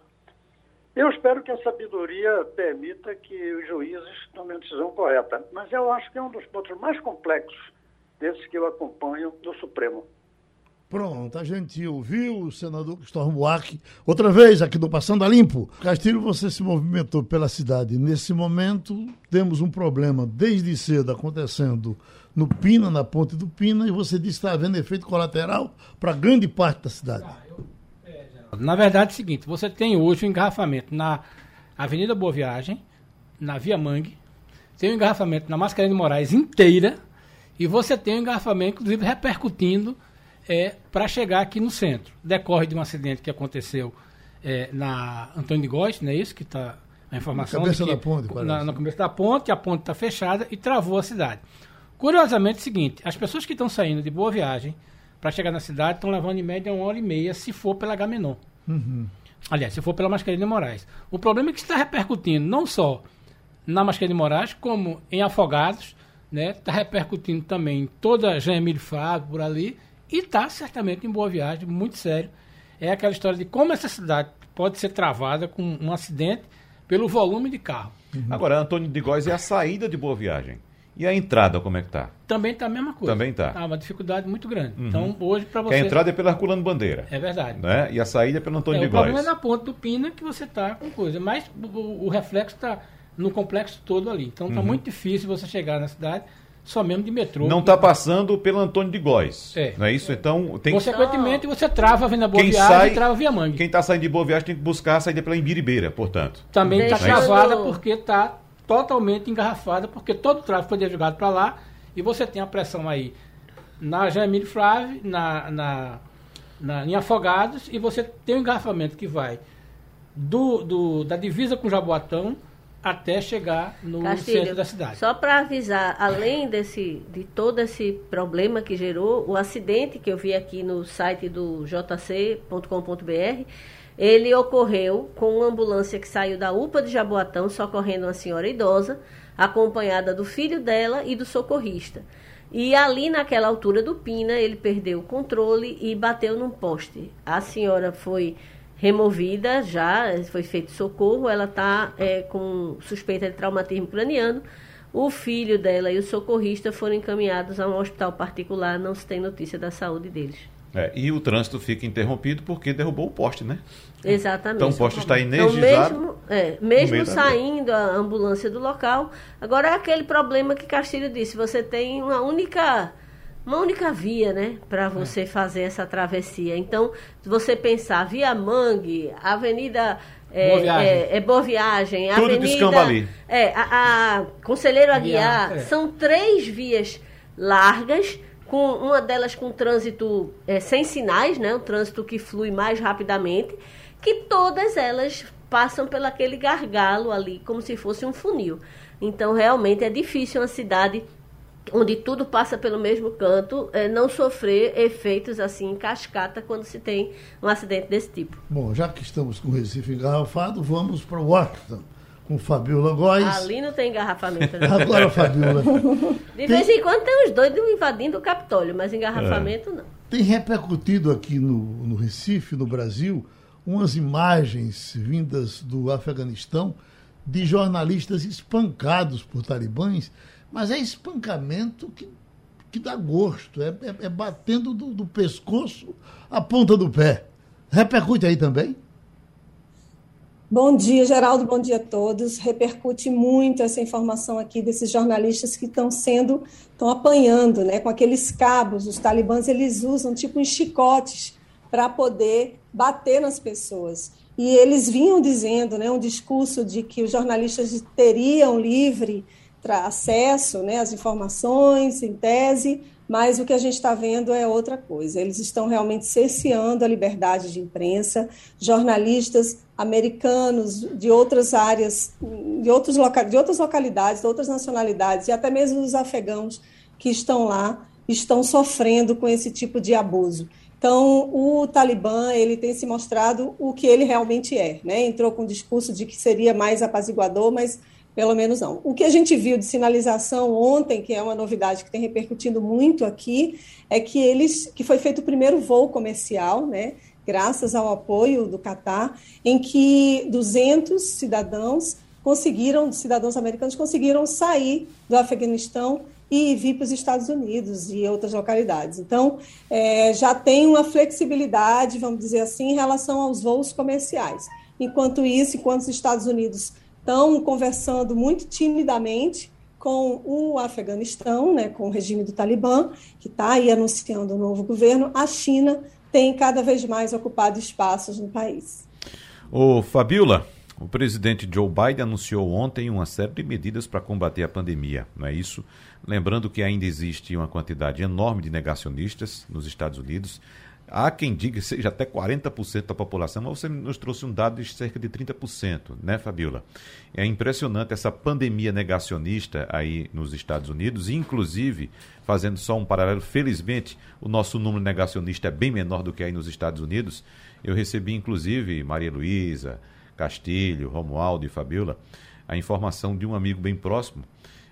eu espero que a sabedoria permita que os juízes tomem a decisão correta, mas eu acho que é um dos pontos mais complexos desses que eu acompanho do Supremo. Pronto, a gente ouviu o senador Cristóvão Buarque outra vez aqui do Passando a Limpo. Castilho, você se movimentou pela cidade. Nesse momento, temos um problema desde cedo acontecendo no Pina, na ponte do Pina, e você disse que está havendo efeito colateral para grande parte da cidade. Na verdade é o seguinte, você tem hoje um engarrafamento na Avenida Boa Viagem, na Via Mangue, tem um engarrafamento na Mascarenhas de Moraes inteira, e você tem um engarrafamento, inclusive, repercutindo é, para chegar aqui no centro. Decorre de um acidente que aconteceu é, na Antônio de Góes, não é isso que está a informação? Na cabeça que, da ponte, na, na cabeça da ponte, a ponte está fechada e travou a cidade. Curiosamente é o seguinte, as pessoas que estão saindo de Boa Viagem para chegar na cidade estão levando em média uma hora e meia se for pela Gamenon. Uhum. Aliás, se for pela Mascarenhas de Moraes. O problema é que está repercutindo não só na Mascarenhas de Moraes, como em Afogados, né? Está repercutindo também em toda a Jean Emílio Fábio, por ali, e está certamente em boa viagem, muito sério. É aquela história de como essa cidade pode ser travada com um acidente pelo volume de carro. Uhum. Agora, Antônio de Góes é a saída de Boa Viagem. E a entrada, como é que está? Também está a mesma coisa. Também está. Tá uma dificuldade muito grande. Uhum. Então, hoje, para você... Que a entrada é pela Herculano Bandeira. É verdade. Né? E a saída é pelo Antônio é, de Góes. O problema é na ponta do Pina que você está com coisa. Mas o, o reflexo está no complexo todo ali. Então, está uhum. muito difícil você chegar na cidade só mesmo de metrô. Não está passando pelo Antônio de Góis. É. Não é isso? Então tem Consequentemente, você trava a Boa quem Viagem sai, e trava Via Mangue. Quem está saindo de Boa Viagem tem que buscar a saída pela Imbiribeira, portanto. Também está travada porque está totalmente engarrafada, porque todo o tráfego foi jogado para lá e você tem a pressão aí na Jamile Flávio, na, na, na, em Afogados, e você tem um engarrafamento que vai do, do, da divisa com Jaboatão até chegar no Castilho, centro da cidade. Só para avisar, além desse, de todo esse problema que gerou, o acidente que eu vi aqui no site do jc.com.br, ele ocorreu com uma ambulância que saiu da UPA de Jaboatão, socorrendo uma senhora idosa, acompanhada do filho dela e do socorrista. E ali naquela altura do Pina, ele perdeu o controle e bateu num poste. A senhora foi removida já, foi feito socorro, ela está é, com suspeita de traumatismo craniano. O filho dela e o socorrista foram encaminhados a um hospital particular, não se tem notícia da saúde deles. É, e o trânsito fica interrompido porque derrubou o poste, né? Exatamente. Então o poste está energizado. Então, mesmo é, mesmo saindo a ambulância do local, agora é aquele problema que Castilho disse, você tem uma única uma única via, né, para é. você é. fazer essa travessia. Então, se você pensar via Mangue, Avenida é, Boa Viagem, é, é Boa Viagem Tudo Avenida ali. É, a, a Conselheiro Aguiar, é. são três vias largas, com uma delas com trânsito é, sem sinais, né, um trânsito que flui mais rapidamente, que todas elas passam pelo aquele gargalo ali, como se fosse um funil. Então, realmente é difícil uma cidade onde tudo passa pelo mesmo canto, é, não sofrer efeitos assim em cascata quando se tem um acidente desse tipo. Bom, já que estamos com o Recife engarrafado, vamos para Washington com Fabiola Góes. Ali não tem engarrafamento. Né? Agora, Fabiola. De vez em quando tem os doidos invadindo o Capitólio, mas engarrafamento é. não. Tem repercutido aqui no, no Recife, no Brasil, umas imagens vindas do Afeganistão de jornalistas espancados por talibãs mas é espancamento que, que dá gosto, é, é, é batendo do, do pescoço a ponta do pé. Repercute aí também? Bom dia, Geraldo, bom dia a todos. Repercute muito essa informação aqui desses jornalistas que estão sendo, estão apanhando, né, com aqueles cabos. Os talibãs, eles usam tipo uns chicotes para poder bater nas pessoas. E eles vinham dizendo, né, um discurso de que os jornalistas teriam livre acesso né, às informações, em tese, mas o que a gente está vendo é outra coisa. Eles estão realmente cerceando a liberdade de imprensa, jornalistas americanos de outras áreas, de, outros loca de outras localidades, de outras nacionalidades, e até mesmo os afegãos que estão lá, estão sofrendo com esse tipo de abuso. Então, o Talibã ele tem se mostrado o que ele realmente é. Né? Entrou com o discurso de que seria mais apaziguador, mas pelo menos não. O que a gente viu de sinalização ontem, que é uma novidade que tem repercutindo muito aqui, é que eles que foi feito o primeiro voo comercial, né, graças ao apoio do Catar, em que 200 cidadãos conseguiram, cidadãos americanos conseguiram sair do Afeganistão e vir para os Estados Unidos e outras localidades. Então, é, já tem uma flexibilidade, vamos dizer assim, em relação aos voos comerciais. Enquanto isso, enquanto os Estados Unidos estão conversando muito timidamente com o Afeganistão, né, com o regime do Talibã, que está aí anunciando um novo governo, a China tem cada vez mais ocupado espaços no país. Ô, Fabiola, o presidente Joe Biden anunciou ontem uma série de medidas para combater a pandemia, não é isso? Lembrando que ainda existe uma quantidade enorme de negacionistas nos Estados Unidos. Há quem diga que seja até 40% da população, mas você nos trouxe um dado de cerca de 30%, né, Fabiola? É impressionante essa pandemia negacionista aí nos Estados Unidos, inclusive, fazendo só um paralelo, felizmente, o nosso número negacionista é bem menor do que aí nos Estados Unidos. Eu recebi, inclusive, Maria Luísa, Castilho, Romualdo e Fabiola, a informação de um amigo bem próximo,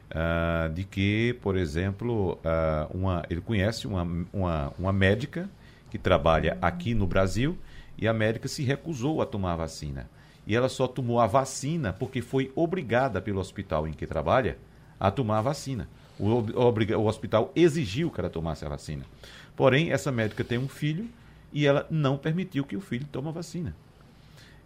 uh, de que, por exemplo, uh, uma, ele conhece uma, uma, uma médica que trabalha aqui no Brasil e a médica se recusou a tomar a vacina. E ela só tomou a vacina porque foi obrigada pelo hospital em que trabalha a tomar a vacina. O, o, hospital exigiu que ela tomasse a vacina. Porém, essa médica tem um filho e ela não permitiu que o filho tome a vacina.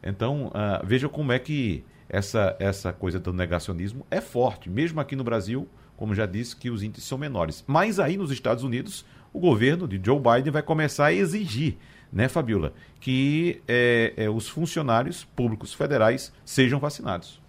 Então, uh, veja como é que essa, essa coisa do negacionismo é forte, mesmo aqui no Brasil, como já disse, que os índices são menores. Mas aí nos Estados Unidos, o governo de Joe Biden vai começar a exigir, né, Fabiola, que é, é, os funcionários públicos federais sejam vacinados.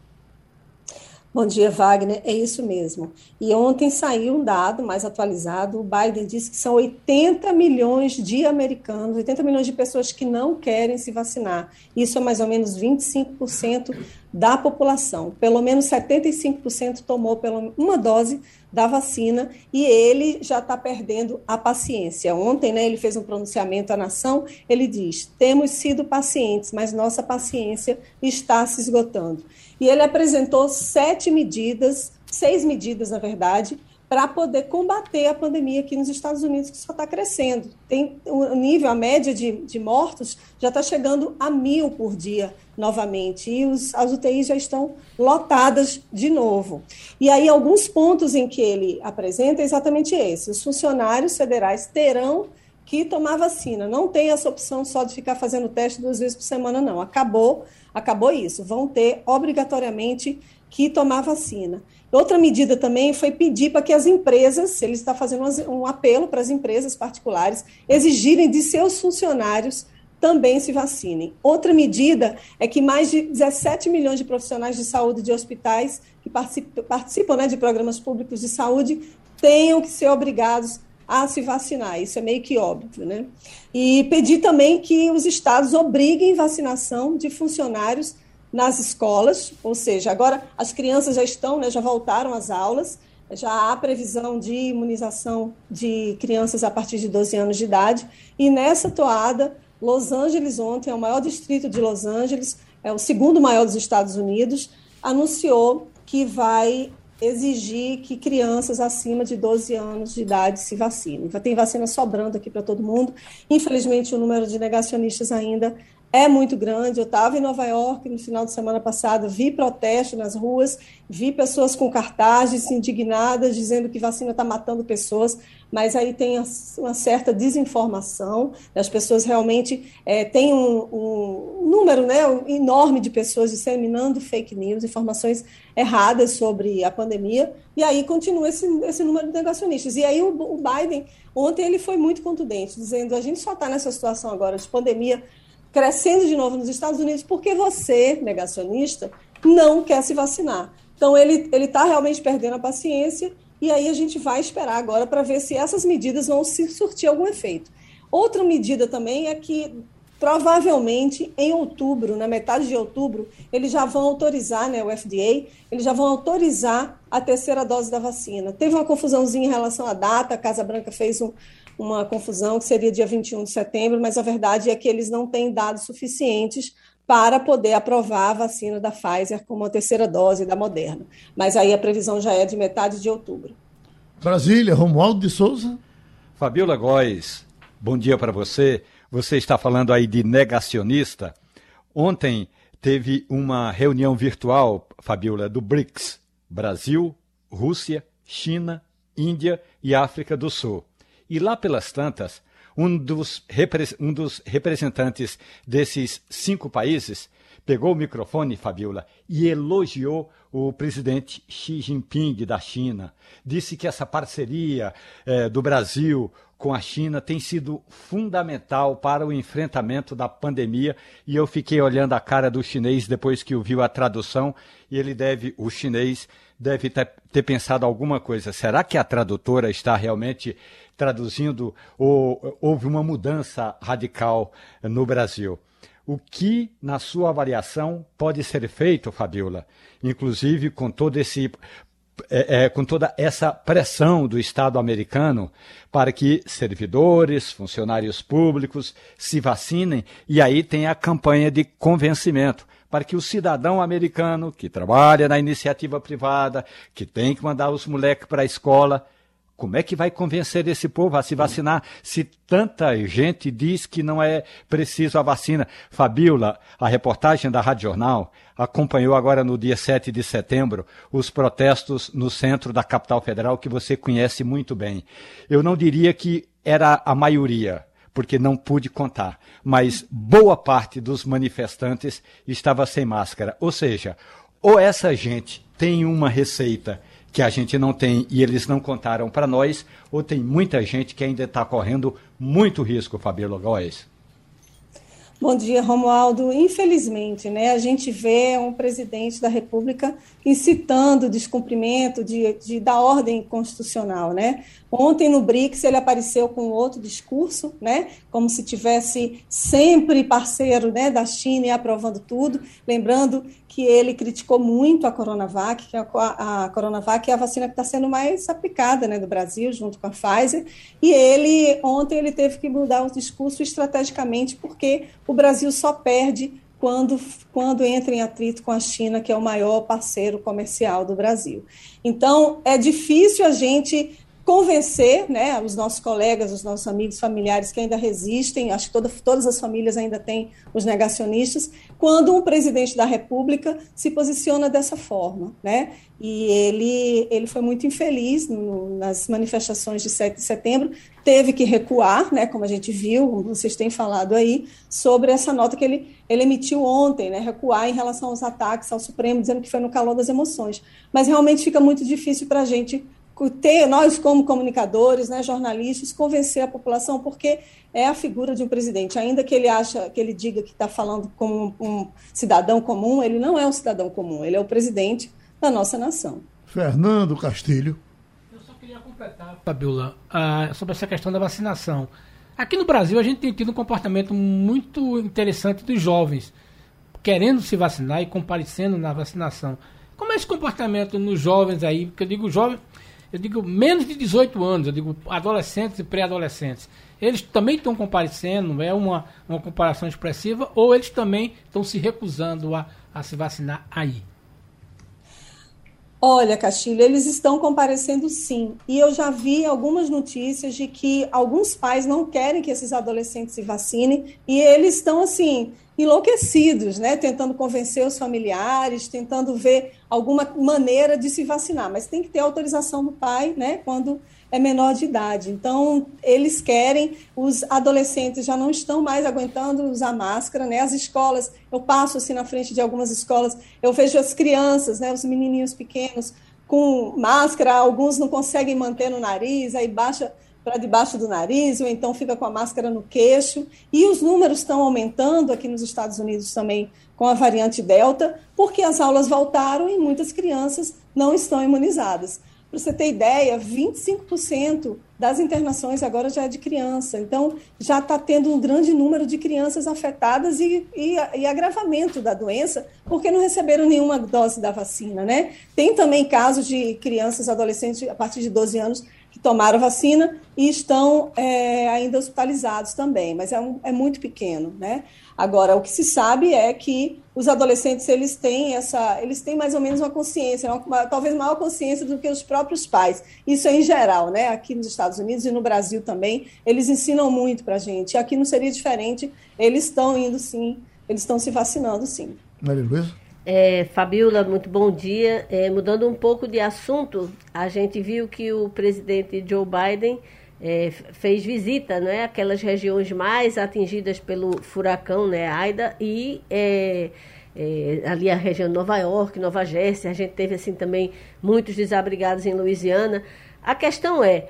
Bom dia, Wagner. É isso mesmo. E ontem saiu um dado mais atualizado. O Biden disse que são 80 milhões de americanos, 80 milhões de pessoas que não querem se vacinar. Isso é mais ou menos 25% da população. Pelo menos 75% tomou pela uma dose da vacina e ele já está perdendo a paciência. Ontem, né, ele fez um pronunciamento à nação. Ele diz: temos sido pacientes, mas nossa paciência está se esgotando e ele apresentou sete medidas, seis medidas, na verdade, para poder combater a pandemia aqui nos Estados Unidos, que só está crescendo. Tem o nível, a média de, de mortos já está chegando a mil por dia novamente, e os, as UTIs já estão lotadas de novo. E aí, alguns pontos em que ele apresenta é exatamente esse: os funcionários federais terão que tomar vacina. Não tem essa opção só de ficar fazendo teste duas vezes por semana, não. Acabou acabou isso. Vão ter obrigatoriamente que tomar vacina. Outra medida também foi pedir para que as empresas, ele está fazendo um apelo para as empresas particulares, exigirem de seus funcionários também se vacinem. Outra medida é que mais de 17 milhões de profissionais de saúde de hospitais que participam, né, de programas públicos de saúde tenham que ser obrigados a se vacinar, isso é meio que óbvio, né? E pedir também que os estados obriguem vacinação de funcionários nas escolas, ou seja, agora as crianças já estão, né, já voltaram às aulas, já há previsão de imunização de crianças a partir de 12 anos de idade, e nessa toada, Los Angeles ontem, é o maior distrito de Los Angeles, é o segundo maior dos Estados Unidos, anunciou que vai exigir que crianças acima de 12 anos de idade se vacinem. Tem vacina sobrando aqui para todo mundo. Infelizmente, o número de negacionistas ainda é muito grande. Eu estava em Nova York no final de semana passado, vi protesto nas ruas, vi pessoas com cartazes indignadas dizendo que vacina está matando pessoas, mas aí tem uma certa desinformação. As pessoas realmente é, têm um, um, número né, enorme de pessoas disseminando fake news, informações erradas sobre a pandemia, e aí continua esse, esse número de negacionistas. E aí o, o Biden, ontem, ele foi muito contundente, dizendo a gente só está nessa situação agora de pandemia crescendo de novo nos Estados Unidos porque você, negacionista, não quer se vacinar. Então, ele está realmente perdendo a paciência e aí a gente vai esperar agora para ver se essas medidas vão se surtir algum efeito. Outra medida também é que provavelmente em outubro, na metade de outubro, eles já vão autorizar, né, o FDA, eles já vão autorizar a terceira dose da vacina. Teve uma confusãozinha em relação à data, a Casa Branca fez um, uma confusão que seria dia 21 de setembro, mas a verdade é que eles não têm dados suficientes para poder aprovar a vacina da Pfizer como a terceira dose da Moderna. Mas aí a previsão já é de metade de outubro. Brasília, Romualdo de Souza. Fabiola Góes, bom dia para você. Você está falando aí de negacionista. Ontem teve uma reunião virtual, Fabiola, do BRICS: Brasil, Rússia, China Índia e África do Sul. E lá pelas tantas, um dos, um dos representantes desses cinco países pegou o microfone, Fabiola, e elogiou o presidente Xi Jinping da China. Disse que essa parceria eh, do Brasil com a China tem sido fundamental para o enfrentamento da pandemia e eu fiquei olhando a cara do chinês depois que ouviu a tradução e ele deve, o chinês deve ter, ter pensado alguma coisa. Será que a tradutora está realmente traduzindo ou houve uma mudança radical no Brasil? O que, na sua avaliação, pode ser feito, Fabiola, inclusive com todo esse é, é, com toda essa pressão do Estado americano para que servidores, funcionários públicos se vacinem e aí tem a campanha de convencimento para que o cidadão americano que trabalha na iniciativa privada, que tem que mandar os moleques para a escola, como é que vai convencer esse povo a se vacinar se tanta gente diz que não é preciso a vacina? Fabiola, a reportagem da Rádio Jornal, acompanhou agora no dia 7 de setembro os protestos no centro da capital federal que você conhece muito bem. Eu não diria que era a maioria, porque não pude contar, mas boa parte dos manifestantes estava sem máscara. Ou seja, ou essa gente tem uma receita que a gente não tem e eles não contaram para nós, ou tem muita gente que ainda está correndo muito risco, Fabíola Góes? Bom dia, Romualdo. Infelizmente, né, a gente vê um presidente da República incitando o descumprimento de, de, da ordem constitucional. Né? Ontem no BRICS ele apareceu com outro discurso, né, como se tivesse sempre parceiro né, da China e aprovando tudo. Lembrando que ele criticou muito a Coronavac, que a, a, Coronavac é a vacina que está sendo mais aplicada né, do Brasil, junto com a Pfizer, e ele, ontem, ele teve que mudar o discurso estrategicamente, porque o Brasil só perde quando, quando entra em atrito com a China, que é o maior parceiro comercial do Brasil. Então, é difícil a gente convencer né, os nossos colegas, os nossos amigos, familiares que ainda resistem, acho que toda, todas as famílias ainda têm os negacionistas, quando um presidente da República se posiciona dessa forma. Né? E ele, ele foi muito infeliz no, nas manifestações de 7 de setembro, teve que recuar, né, como a gente viu, como vocês têm falado aí, sobre essa nota que ele, ele emitiu ontem, né, recuar em relação aos ataques ao Supremo, dizendo que foi no calor das emoções. Mas realmente fica muito difícil para a gente ter, nós como comunicadores, né, jornalistas, convencer a população, porque é a figura de um presidente. Ainda que ele acha, que ele diga que está falando como um, cidadão comum, ele não é um cidadão comum, ele é o presidente da nossa nação. Fernando Castilho. Eu só queria completar, Fabiola, uh, sobre essa questão da vacinação. Aqui no Brasil a gente tem tido um comportamento muito interessante dos jovens, querendo se vacinar e comparecendo na vacinação. Como é esse comportamento nos jovens aí? Porque eu digo jovem, eu digo menos de 18 anos, eu digo adolescentes e pré-adolescentes, eles também estão comparecendo, é uma, uma comparação expressiva, ou eles também estão se recusando a, a se vacinar aí? Olha, Castilho, eles estão comparecendo sim. E eu já vi algumas notícias de que alguns pais não querem que esses adolescentes se vacinem e eles estão assim enlouquecidos, né, tentando convencer os familiares, tentando ver alguma maneira de se vacinar, mas tem que ter autorização do pai, né, quando é menor de idade. Então, eles querem, os adolescentes já não estão mais aguentando usar máscara, né? As escolas, eu passo assim na frente de algumas escolas, eu vejo as crianças, né, os menininhos pequenos com máscara, alguns não conseguem manter no nariz, aí baixa para debaixo do nariz, ou então fica com a máscara no queixo. E os números estão aumentando aqui nos Estados Unidos também com a variante Delta, porque as aulas voltaram e muitas crianças não estão imunizadas. Para você ter ideia, 25% das internações agora já é de criança. Então, já está tendo um grande número de crianças afetadas e, e, e, agravamento da doença, porque não receberam nenhuma dose da vacina, né? Tem também casos de crianças, adolescentes, a partir de 12 anos, tomaram vacina e estão é, ainda hospitalizados também, mas é, um, é muito pequeno, né? Agora, o que se sabe é que os adolescentes eles têm essa, eles têm mais ou menos uma consciência, uma, talvez maior consciência do que os próprios pais. Isso é em geral, né? Aqui nos Estados Unidos e no Brasil também, eles ensinam muito para a gente. Aqui não seria diferente. Eles estão indo sim, eles estão se vacinando sim. Maria Luísa? É, Fabiola, muito bom dia. É, mudando um pouco de assunto, a gente viu que o presidente Joe Biden é, fez visita, né, aquelas regiões mais atingidas pelo furacão, né, Aida, e é, é, ali a região de Nova York, Nova Jersey, a gente teve assim também muitos desabrigados em Louisiana. A questão é,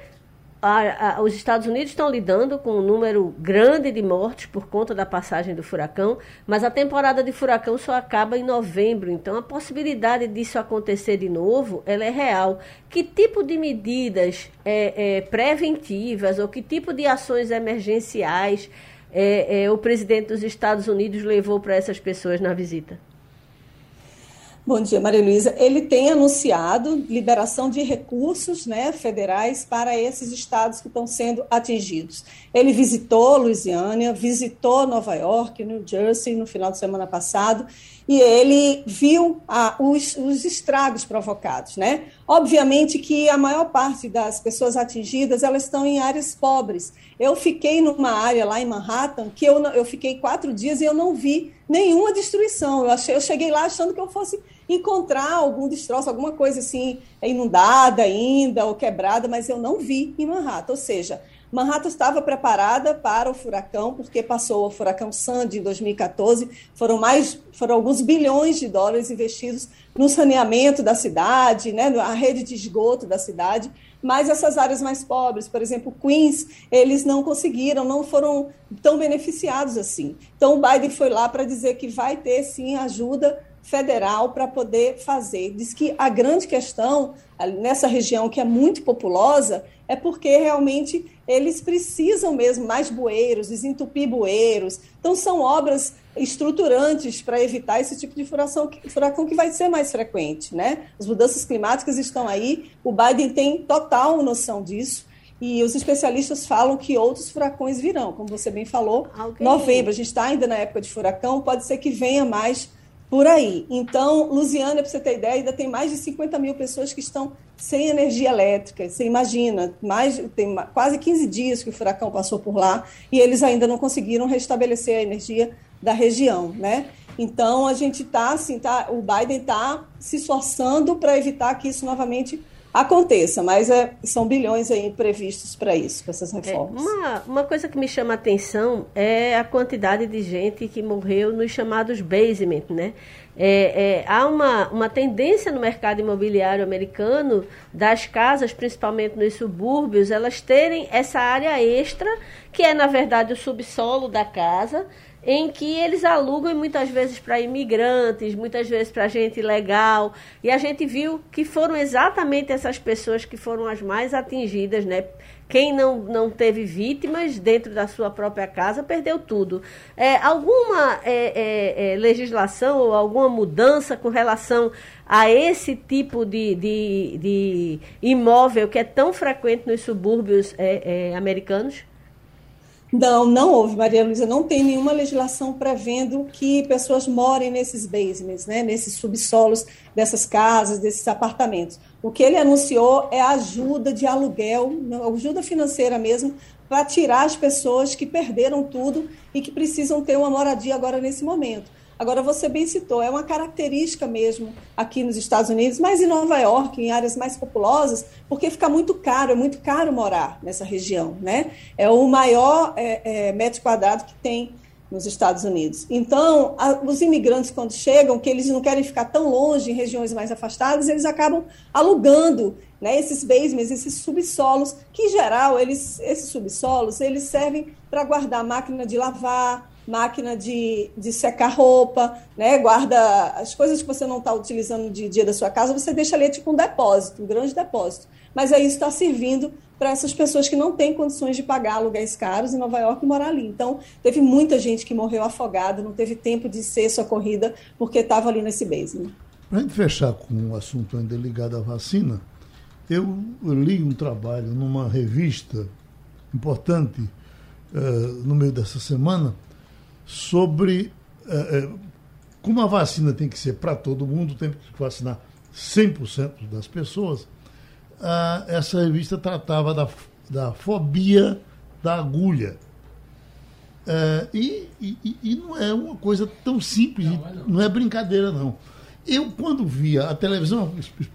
a, a, os Estados Unidos estão lidando com um número grande de mortes por conta da passagem do furacão, mas a temporada de furacão só acaba em novembro, então a possibilidade disso acontecer de novo, ela é real. Que tipo de medidas é, é, preventivas ou que tipo de ações emergenciais é, é o presidente dos Estados Unidos levou para essas pessoas na visita? Bom dia, Maria Luísa. Ele tem anunciado liberação de recursos né, federais para esses estados que estão sendo atingidos. Ele visitou Louisiana, visitou Nova York, New Jersey no final de semana passado e ele viu os, os, estragos provocados, né? Obviamente que a maior parte das pessoas atingidas elas estão em áreas pobres. Eu fiquei numa área lá em Manhattan que eu, eu fiquei quatro dias e eu não vi nenhuma destruição. Eu, achei, eu cheguei lá achando que eu fosse encontrar algum destroço, alguma coisa assim inundada ainda ou quebrada, mas eu não vi em Manhattan. Ou seja, Manhattan estava preparada para o furacão, porque passou o furacão Sandy em 2014. Foram mais, foram alguns bilhões de dólares investidos no saneamento da cidade, né, na rede de esgoto da cidade. Mas essas áreas mais pobres, por exemplo, Queens, eles não conseguiram, não foram tão beneficiados assim. Então, o Biden foi lá para dizer que vai ter sim ajuda federal para poder fazer. Diz que a grande questão nessa região que é muito populosa é porque realmente eles precisam mesmo mais bueiros, desentupir bueiros. Então são obras estruturantes para evitar esse tipo de furacão, furacão que vai ser mais frequente, né? As mudanças climáticas estão aí, o Biden tem total noção disso. E os especialistas falam que outros furacões virão, como você bem falou. Alguém... Novembro, a gente está ainda na época de furacão, pode ser que venha mais por aí. Então, Lusiana, para você ter ideia, ainda tem mais de 50 mil pessoas que estão sem energia elétrica. Você imagina, mais, tem quase 15 dias que o furacão passou por lá e eles ainda não conseguiram restabelecer a energia da região, né? Então, a gente está, assim, tá, o Biden está se esforçando para evitar que isso novamente aconteça, mas é, são bilhões aí previstos para isso, para essas é, reformas. É, uma, uma coisa que me chama a atenção é a quantidade de gente que morreu nos chamados basement, né? É, é, há uma, uma tendência no mercado imobiliário americano das casas, principalmente nos subúrbios, elas terem essa área extra, que é na verdade o subsolo da casa, em que eles alugam muitas vezes para imigrantes, muitas vezes para gente legal. E a gente viu que foram exatamente essas pessoas que foram as mais atingidas, né? Quem não, não teve vítimas dentro da sua própria casa perdeu tudo. É, alguma é, é, é legislação ou alguma mudança com relação a esse tipo de, de, de imóvel que é tão frequente nos subúrbios é, é, americanos? Não, não houve, Maria Luísa. Não tem nenhuma legislação prevendo que pessoas morem nesses basements, né, nesses subsolos dessas casas, desses apartamentos. O que ele anunciou é ajuda de aluguel, ajuda financeira mesmo, para tirar as pessoas que perderam tudo e que precisam ter uma moradia agora nesse momento. Agora, você bem citou, é uma característica mesmo aqui nos Estados Unidos, mas em Nova York, em áreas mais populosas, porque fica muito caro, é muito caro morar nessa região, né? É o maior é, é, metro quadrado que tem nos Estados Unidos. Então, a, os imigrantes, quando chegam, que eles não querem ficar tão longe, em regiões mais afastadas, eles acabam alugando né, esses basements, esses subsolos, que em geral, eles, esses subsolos, eles servem para guardar máquina de lavar, máquina de, de secar roupa, né? guarda as coisas que você não está utilizando no dia da sua casa, você deixa ali tipo um depósito, um grande depósito. Mas aí está servindo para essas pessoas que não têm condições de pagar aluguéis caros em Nova York e morar ali. Então, teve muita gente que morreu afogada, não teve tempo de ser socorrida porque estava ali nesse basement. Para gente fechar com um assunto ainda ligado à vacina, eu li um trabalho numa revista importante uh, no meio dessa semana sobre uh, como a vacina tem que ser para todo mundo, tem que vacinar 100% das pessoas. Uh, essa revista tratava da, da fobia da agulha. Uh, e, e, e, não é uma coisa tão simples, não, é, não. não é brincadeira, não. Eu, quando via, a televisão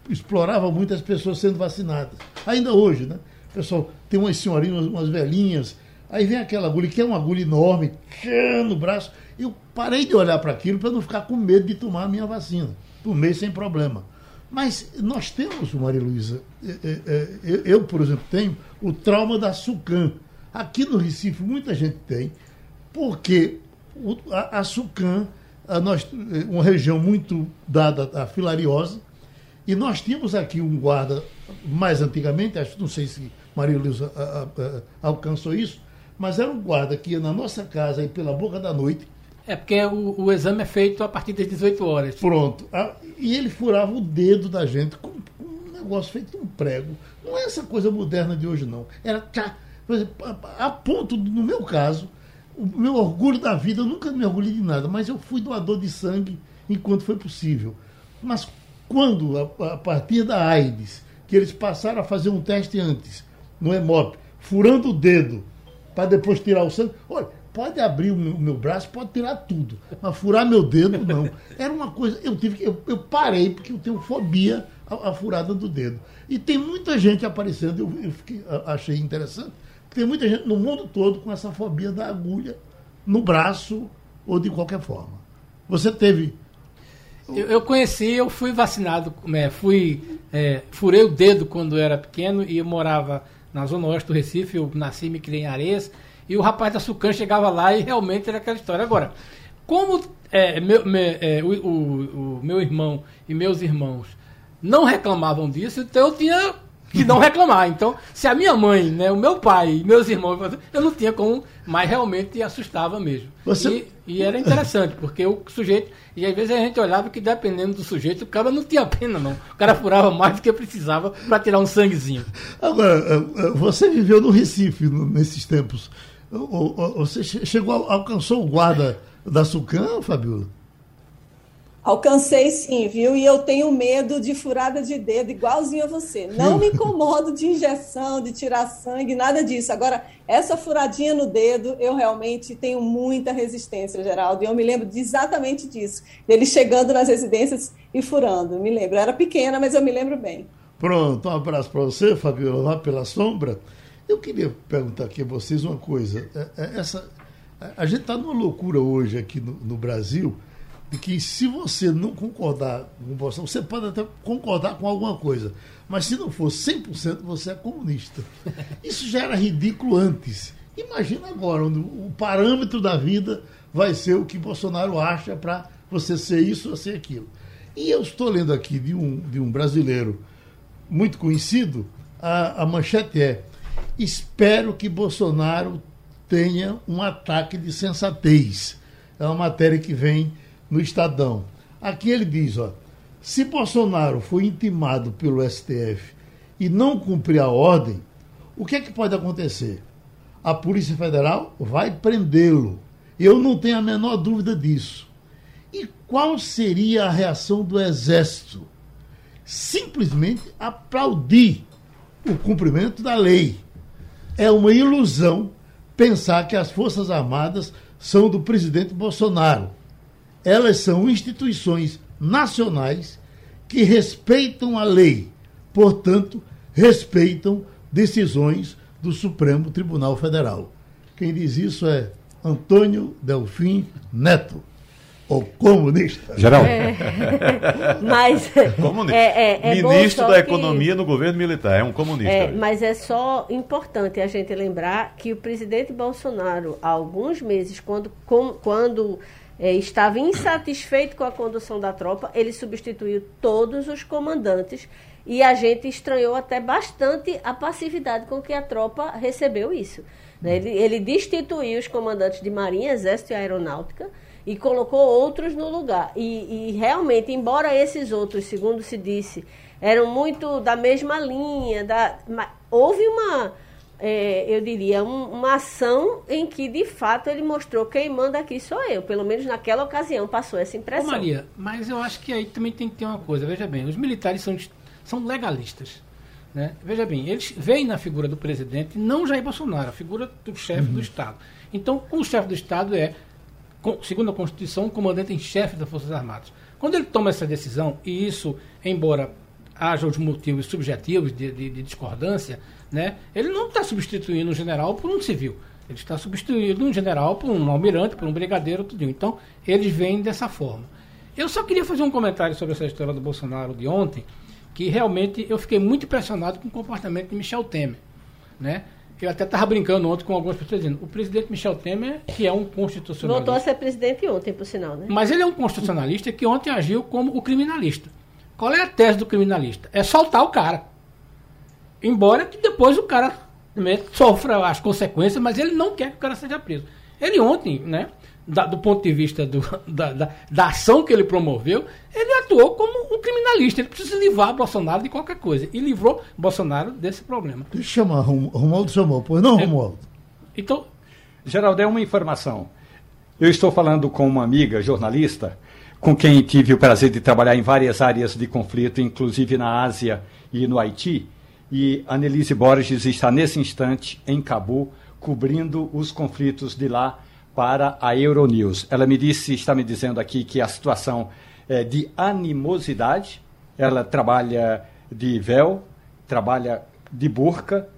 explorava muito as pessoas sendo vacinadas. Ainda hoje, né? Pessoal, tem umas senhorinhas, umas velhinhas, aí vem aquela agulha, que é uma agulha enorme, no braço. Eu parei de olhar para aquilo para não ficar com medo de tomar a minha vacina. Tomei sem problema. Mas nós temos, Maria Luísa, é, é, é, eu, por exemplo, tenho o trauma da Sucan. Aqui no Recife muita gente tem, porque a, a nós, uma região muito dada à filariose, e nós tínhamos aqui um guarda, mais antigamente, acho, não sei se Maria Luísa alcançou isso, mas era um guarda que ia na nossa casa e pela boca da noite, é porque o, o, exame é feito a partir das 18 horas. Pronto. Ah, e ele furava o dedo da gente com, com um negócio feito um prego. Não é essa coisa moderna de hoje, não. Era cá. A ponto, no meu caso, o meu orgulho da vida, eu nunca me orgulhei de nada, mas eu fui doador de sangue enquanto foi possível. Mas quando, a, a partir da AIDS, que eles passaram a fazer um teste antes, no EMOP, furando o dedo, para depois tirar o sangue. Olha, pode abrir o meu, meu, braço, pode tirar tudo, mas furar meu dedo, não. Era uma coisa, eu tive que, eu, eu parei porque eu tenho fobia à, à, furada do dedo. E tem muita gente aparecendo, eu, eu fiquei, achei interessante, tem muita gente no mundo todo com essa fobia da agulha no braço ou de qualquer forma. Você teve. Eu, eu conheci, eu fui vacinado, é, fui, é, furei o dedo quando era pequeno e eu morava na zona oeste do Recife, eu nasci me criei em Areias e o rapaz da Sucan chegava lá e realmente era aquela história. Agora, como é, meu, me, é, o, o, o, meu irmão e meus irmãos não reclamavam disso, então eu tinha que não reclamar. Então, se a minha mãe, né, o meu pai meus irmãos, eu não tinha como, mas realmente assustava mesmo. Você... E, e, era interessante, porque o sujeito, e às vezes a gente olhava que dependendo do sujeito, o cara não tinha pena, não. O cara furava mais do que precisava para tirar um sanguezinho. Agora, eh, eh, você viveu no Recife nesses tempos. Você chegou, alcançou o guarda da Sucan, Fabiola? Alcancei sim, viu? E eu tenho medo de furada de dedo, igualzinho a você. Não me incomodo de injeção, de tirar sangue, nada disso. Agora, essa furadinha no dedo, eu realmente tenho muita resistência, Geraldo. E eu me lembro de exatamente disso. Dele chegando nas residências e furando. Me lembro. Eu era pequena, mas eu me lembro bem. Pronto, um abraço para você, Fabiola, lá pela sombra. Eu queria perguntar aqui a vocês uma coisa. É, é, essa, a gente está numa loucura hoje aqui no, no, Brasil de que se você não concordar com você, você pode até concordar com alguma coisa, mas se não for 100% você é comunista. Isso já era ridículo antes. Imagina agora, onde o parâmetro da vida vai ser o que Bolsonaro acha para você ser isso ou ser aquilo. E eu estou lendo aqui de um, de um brasileiro muito conhecido, a, a manchete é Espero que Bolsonaro tenha um ataque de sensatez. É uma matéria que vem no Estadão. Aqui ele diz, ó, se Bolsonaro foi intimado pelo STF e não cumprir a ordem, o que é que pode acontecer? A Polícia Federal vai prendê-lo. Eu não tenho a menor dúvida disso. E qual seria a reação do Exército? Simplesmente aplaudir o cumprimento da lei é uma ilusão pensar que as Forças Armadas são do presidente Bolsonaro. Elas são instituições nacionais que respeitam a lei, portanto, respeitam decisões do Supremo Tribunal Federal. Quem diz isso é Antônio Delfim Neto. O comunista. Geral. É, mas. Comunista. É, é, é Ministro da Economia que, no governo militar. É um comunista. É, mas é só importante a gente lembrar que o presidente Bolsonaro, há alguns meses, quando, com, quando é, estava insatisfeito com a condução da tropa, ele substituiu todos os comandantes e a gente estranhou até bastante a passividade com que a tropa recebeu isso. Né? Ele, ele destituiu os comandantes de Marinha, Exército e Aeronáutica e colocou outros no lugar. E, e, realmente, embora esses outros, segundo se disse, eram muito da mesma linha, da, houve uma, é, eu diria, um, uma ação em que, de fato, ele mostrou quem manda aqui sou eu. Pelo menos naquela ocasião passou essa impressão. Ô Maria, mas eu acho que aí também tem que ter uma coisa. Veja bem, os militares são, são legalistas. Né? Veja bem, eles veem na figura do presidente não Jair Bolsonaro, a figura do chefe uhum. do Estado. Então, o chefe do Estado é segundo a Constituição, o comandante em chefe das Forças Armadas. Quando ele toma essa decisão, e isso, embora haja os motivos subjetivos de, de, de discordância, né, ele não está substituindo um general por um civil. Ele está substituindo um general por um almirante, por um brigadeiro, tudo. Então, eles vêm dessa forma. Eu só queria fazer um comentário sobre essa história do Bolsonaro de ontem, que realmente eu fiquei muito impressionado com o comportamento de Michel Temer. Né? Eu até estava brincando ontem com algumas pessoas dizendo, o presidente Michel Temer, que é um constitucionalista. Voltou a ser presidente ontem, por sinal, né? Mas ele é um constitucionalista que ontem agiu como o criminalista. Qual é a tese do criminalista? É soltar o cara. Embora que depois o cara né, sofra as consequências, mas ele não quer que o cara seja preso. Ele ontem, né, da, do ponto de vista do, da, da, da, ação que ele promoveu, ele atuou como um criminalista. Ele precisa livrar Bolsonaro de qualquer coisa. E livrou Bolsonaro desse problema. Deixa eu chamar, Romualdo chamou, pois não, é, Romualdo? Então. Geraldo, é uma informação. Eu estou falando com uma amiga jornalista, com quem tive o prazer de trabalhar em várias áreas de conflito, inclusive na Ásia e no Haiti. E Annelise Borges está nesse instante em Cabu, cobrindo os conflitos de lá para a Euronews. Ela me disse, está me dizendo aqui que a situação é de animosidade. Ela trabalha de véu, trabalha de burca,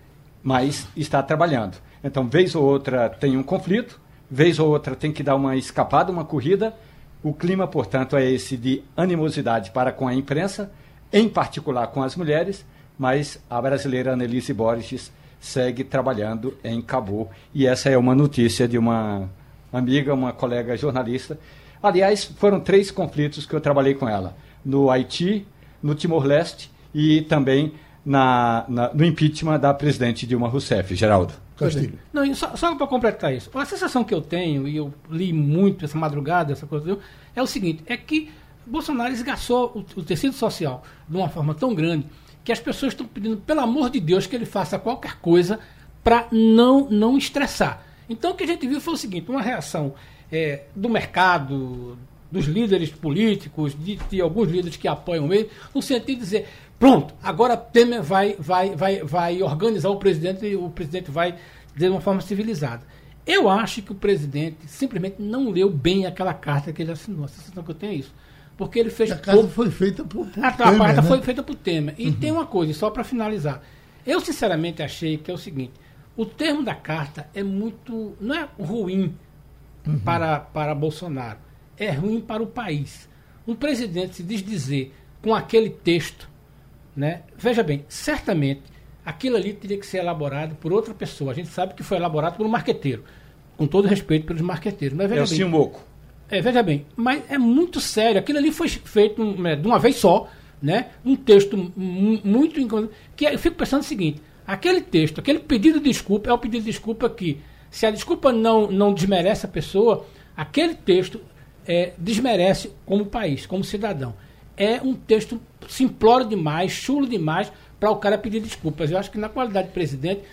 mas está trabalhando. Então, vez ou outra tem um conflito, vez ou outra tem que dar uma escapada, uma corrida. O clima, portanto, é esse de animosidade para com a imprensa, em particular com as mulheres, mas a brasileira Annelise Borges segue trabalhando em Cabo. E essa é uma notícia de uma amiga, uma colega jornalista. Aliás, foram três conflitos que eu trabalhei com ela: no Haiti, no Timor-Leste e também na, na, no impeachment da presidente Dilma Rousseff. Geraldo. Castilho. Não, só, só para completar isso, a sensação que eu tenho, e eu li muito essa madrugada, essa coisa, é o seguinte: é que Bolsonaro esgaçou o, o tecido social de uma forma tão grande que as pessoas estão pedindo, pelo amor de Deus, que ele faça qualquer coisa para não, não estressar. Então o que a gente viu foi o seguinte, uma reação é, do mercado, dos líderes políticos, de, de, alguns líderes que apoiam ele, no sentido de dizer, pronto, agora Temer vai, vai, vai, vai organizar o presidente e o presidente vai de uma forma civilizada. Eu acho que o presidente simplesmente não leu bem aquela carta que ele assinou. A sensação que eu tenho é isso. Porque ele fez. A carta todo... foi feita por, por a, Temer. A carta né? foi feita por Temer. E uhum. tem uma coisa, só para finalizar. Eu, sinceramente, achei que é o seguinte: o termo da carta é muito. não é ruim uhum. para, para Bolsonaro, é ruim para o país. Um presidente se desdizer com aquele texto, né? Veja bem, certamente aquilo ali teria que ser elaborado por outra pessoa. A gente sabe que foi elaborado por um marqueteiro. Com todo respeito pelos marqueteiros. Mas veja é o bem, Moco. É, veja bem, mas é muito sério. Aquilo ali foi feito é, de uma vez só, né? Um texto muito que eu fico pensando o seguinte: Aquele texto, aquele pedido de desculpa é o pedido de desculpa que, se a desculpa não, não desmerece a pessoa, aquele texto é, desmerece como país, como cidadão. É um texto simplório demais, chulo demais para o cara pedir desculpas. Eu acho que na qualidade de presidente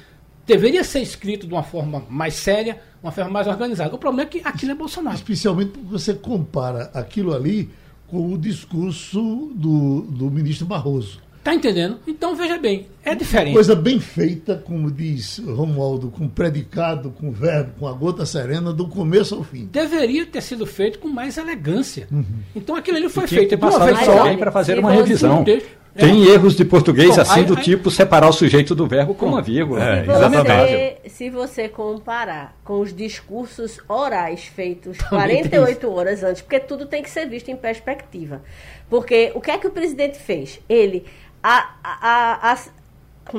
deveria ser escrito de uma forma mais séria, uma forma mais organizada. O problema é que aquilo é Bolsonaro. Especialmente porque você compara aquilo ali com o discurso do, do ministro Barroso. Tá entendendo? Então veja bem, é diferente. Coisa bem feita, como diz Romualdo, com predicado, com verbo, com a gota serena, do começo ao fim. Deveria ter sido feito com mais elegância. Uhum. Então aquilo ali foi e feito. Tem passado só para fazer uma revisão. Tem é. erros de português Bom, assim aí, do aí, tipo separar o sujeito do verbo com uma vírgula. É, se, você, se você comparar com os discursos orais feitos 48 horas antes, porque tudo tem que ser visto em perspectiva. Porque o que é que o presidente fez? Ele a, a, a,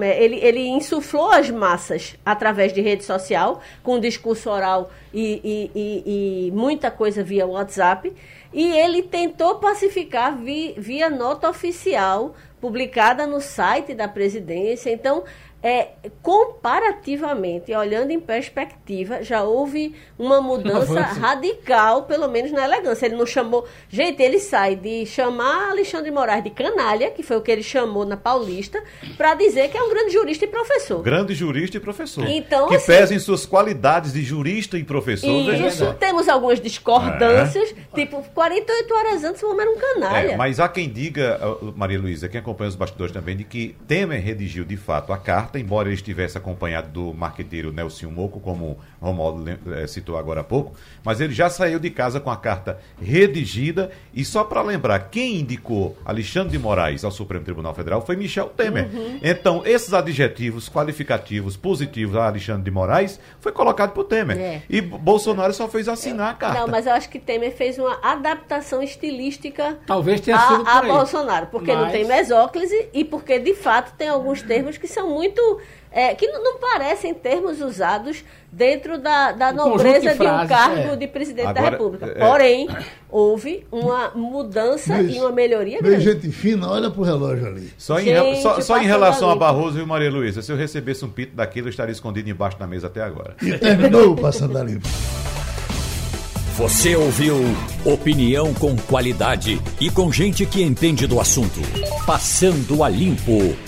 é, ele, ele insuflou as massas através de rede social, com discurso oral e, e, e, e muita coisa via WhatsApp, e ele tentou pacificar vi, via nota oficial publicada no site da presidência. Então, é, comparativamente, olhando em perspectiva, já houve uma mudança radical, pelo menos na elegância. Ele não chamou. Gente, ele sai de chamar Alexandre Moraes de canalha, que foi o que ele chamou na Paulista, para dizer que é um grande jurista e professor. Grande jurista e professor. Então, que assim, pesa em suas qualidades de jurista e professor. Isso, temos algumas discordâncias, é. tipo, 48 horas antes o homem era um canalha. É, mas há quem diga, Maria Luísa, que acompanha os bastidores também de que Temer redigiu de fato a carta, embora ele estivesse acompanhado do marqueteiro Nelson Moco, como Romualdo eh, citou agora há pouco, mas ele já saiu de casa com a carta redigida. E só para lembrar, quem indicou Alexandre de Moraes ao Supremo Tribunal Federal foi Michel Temer. Uhum. Então, esses adjetivos qualificativos positivos a Alexandre de Moraes foi colocado por Temer. É. E Bolsonaro só fez assinar a carta. Não, mas eu acho que Temer fez uma adaptação estilística Talvez tenha sido a, a Bolsonaro, porque mas... não tem mesóclise e porque de fato tem alguns termos que são muito é, que não, não, parecem termos usados dentro da, da nobreza de, frases, de, um cargo é. de presidente Agora, da República. É, Porém, houve uma mudança mas, e uma melhoria grande. gente fina, olha para o relógio ali. Só em, só, só em relação a Barroso e Maria Luísa, se eu recebesse um pito daquilo, eu estaria escondido embaixo da mesa até agora. E terminou passando a limpo. Você ouviu opinião com qualidade e com gente que entende do assunto. Passando a limpo.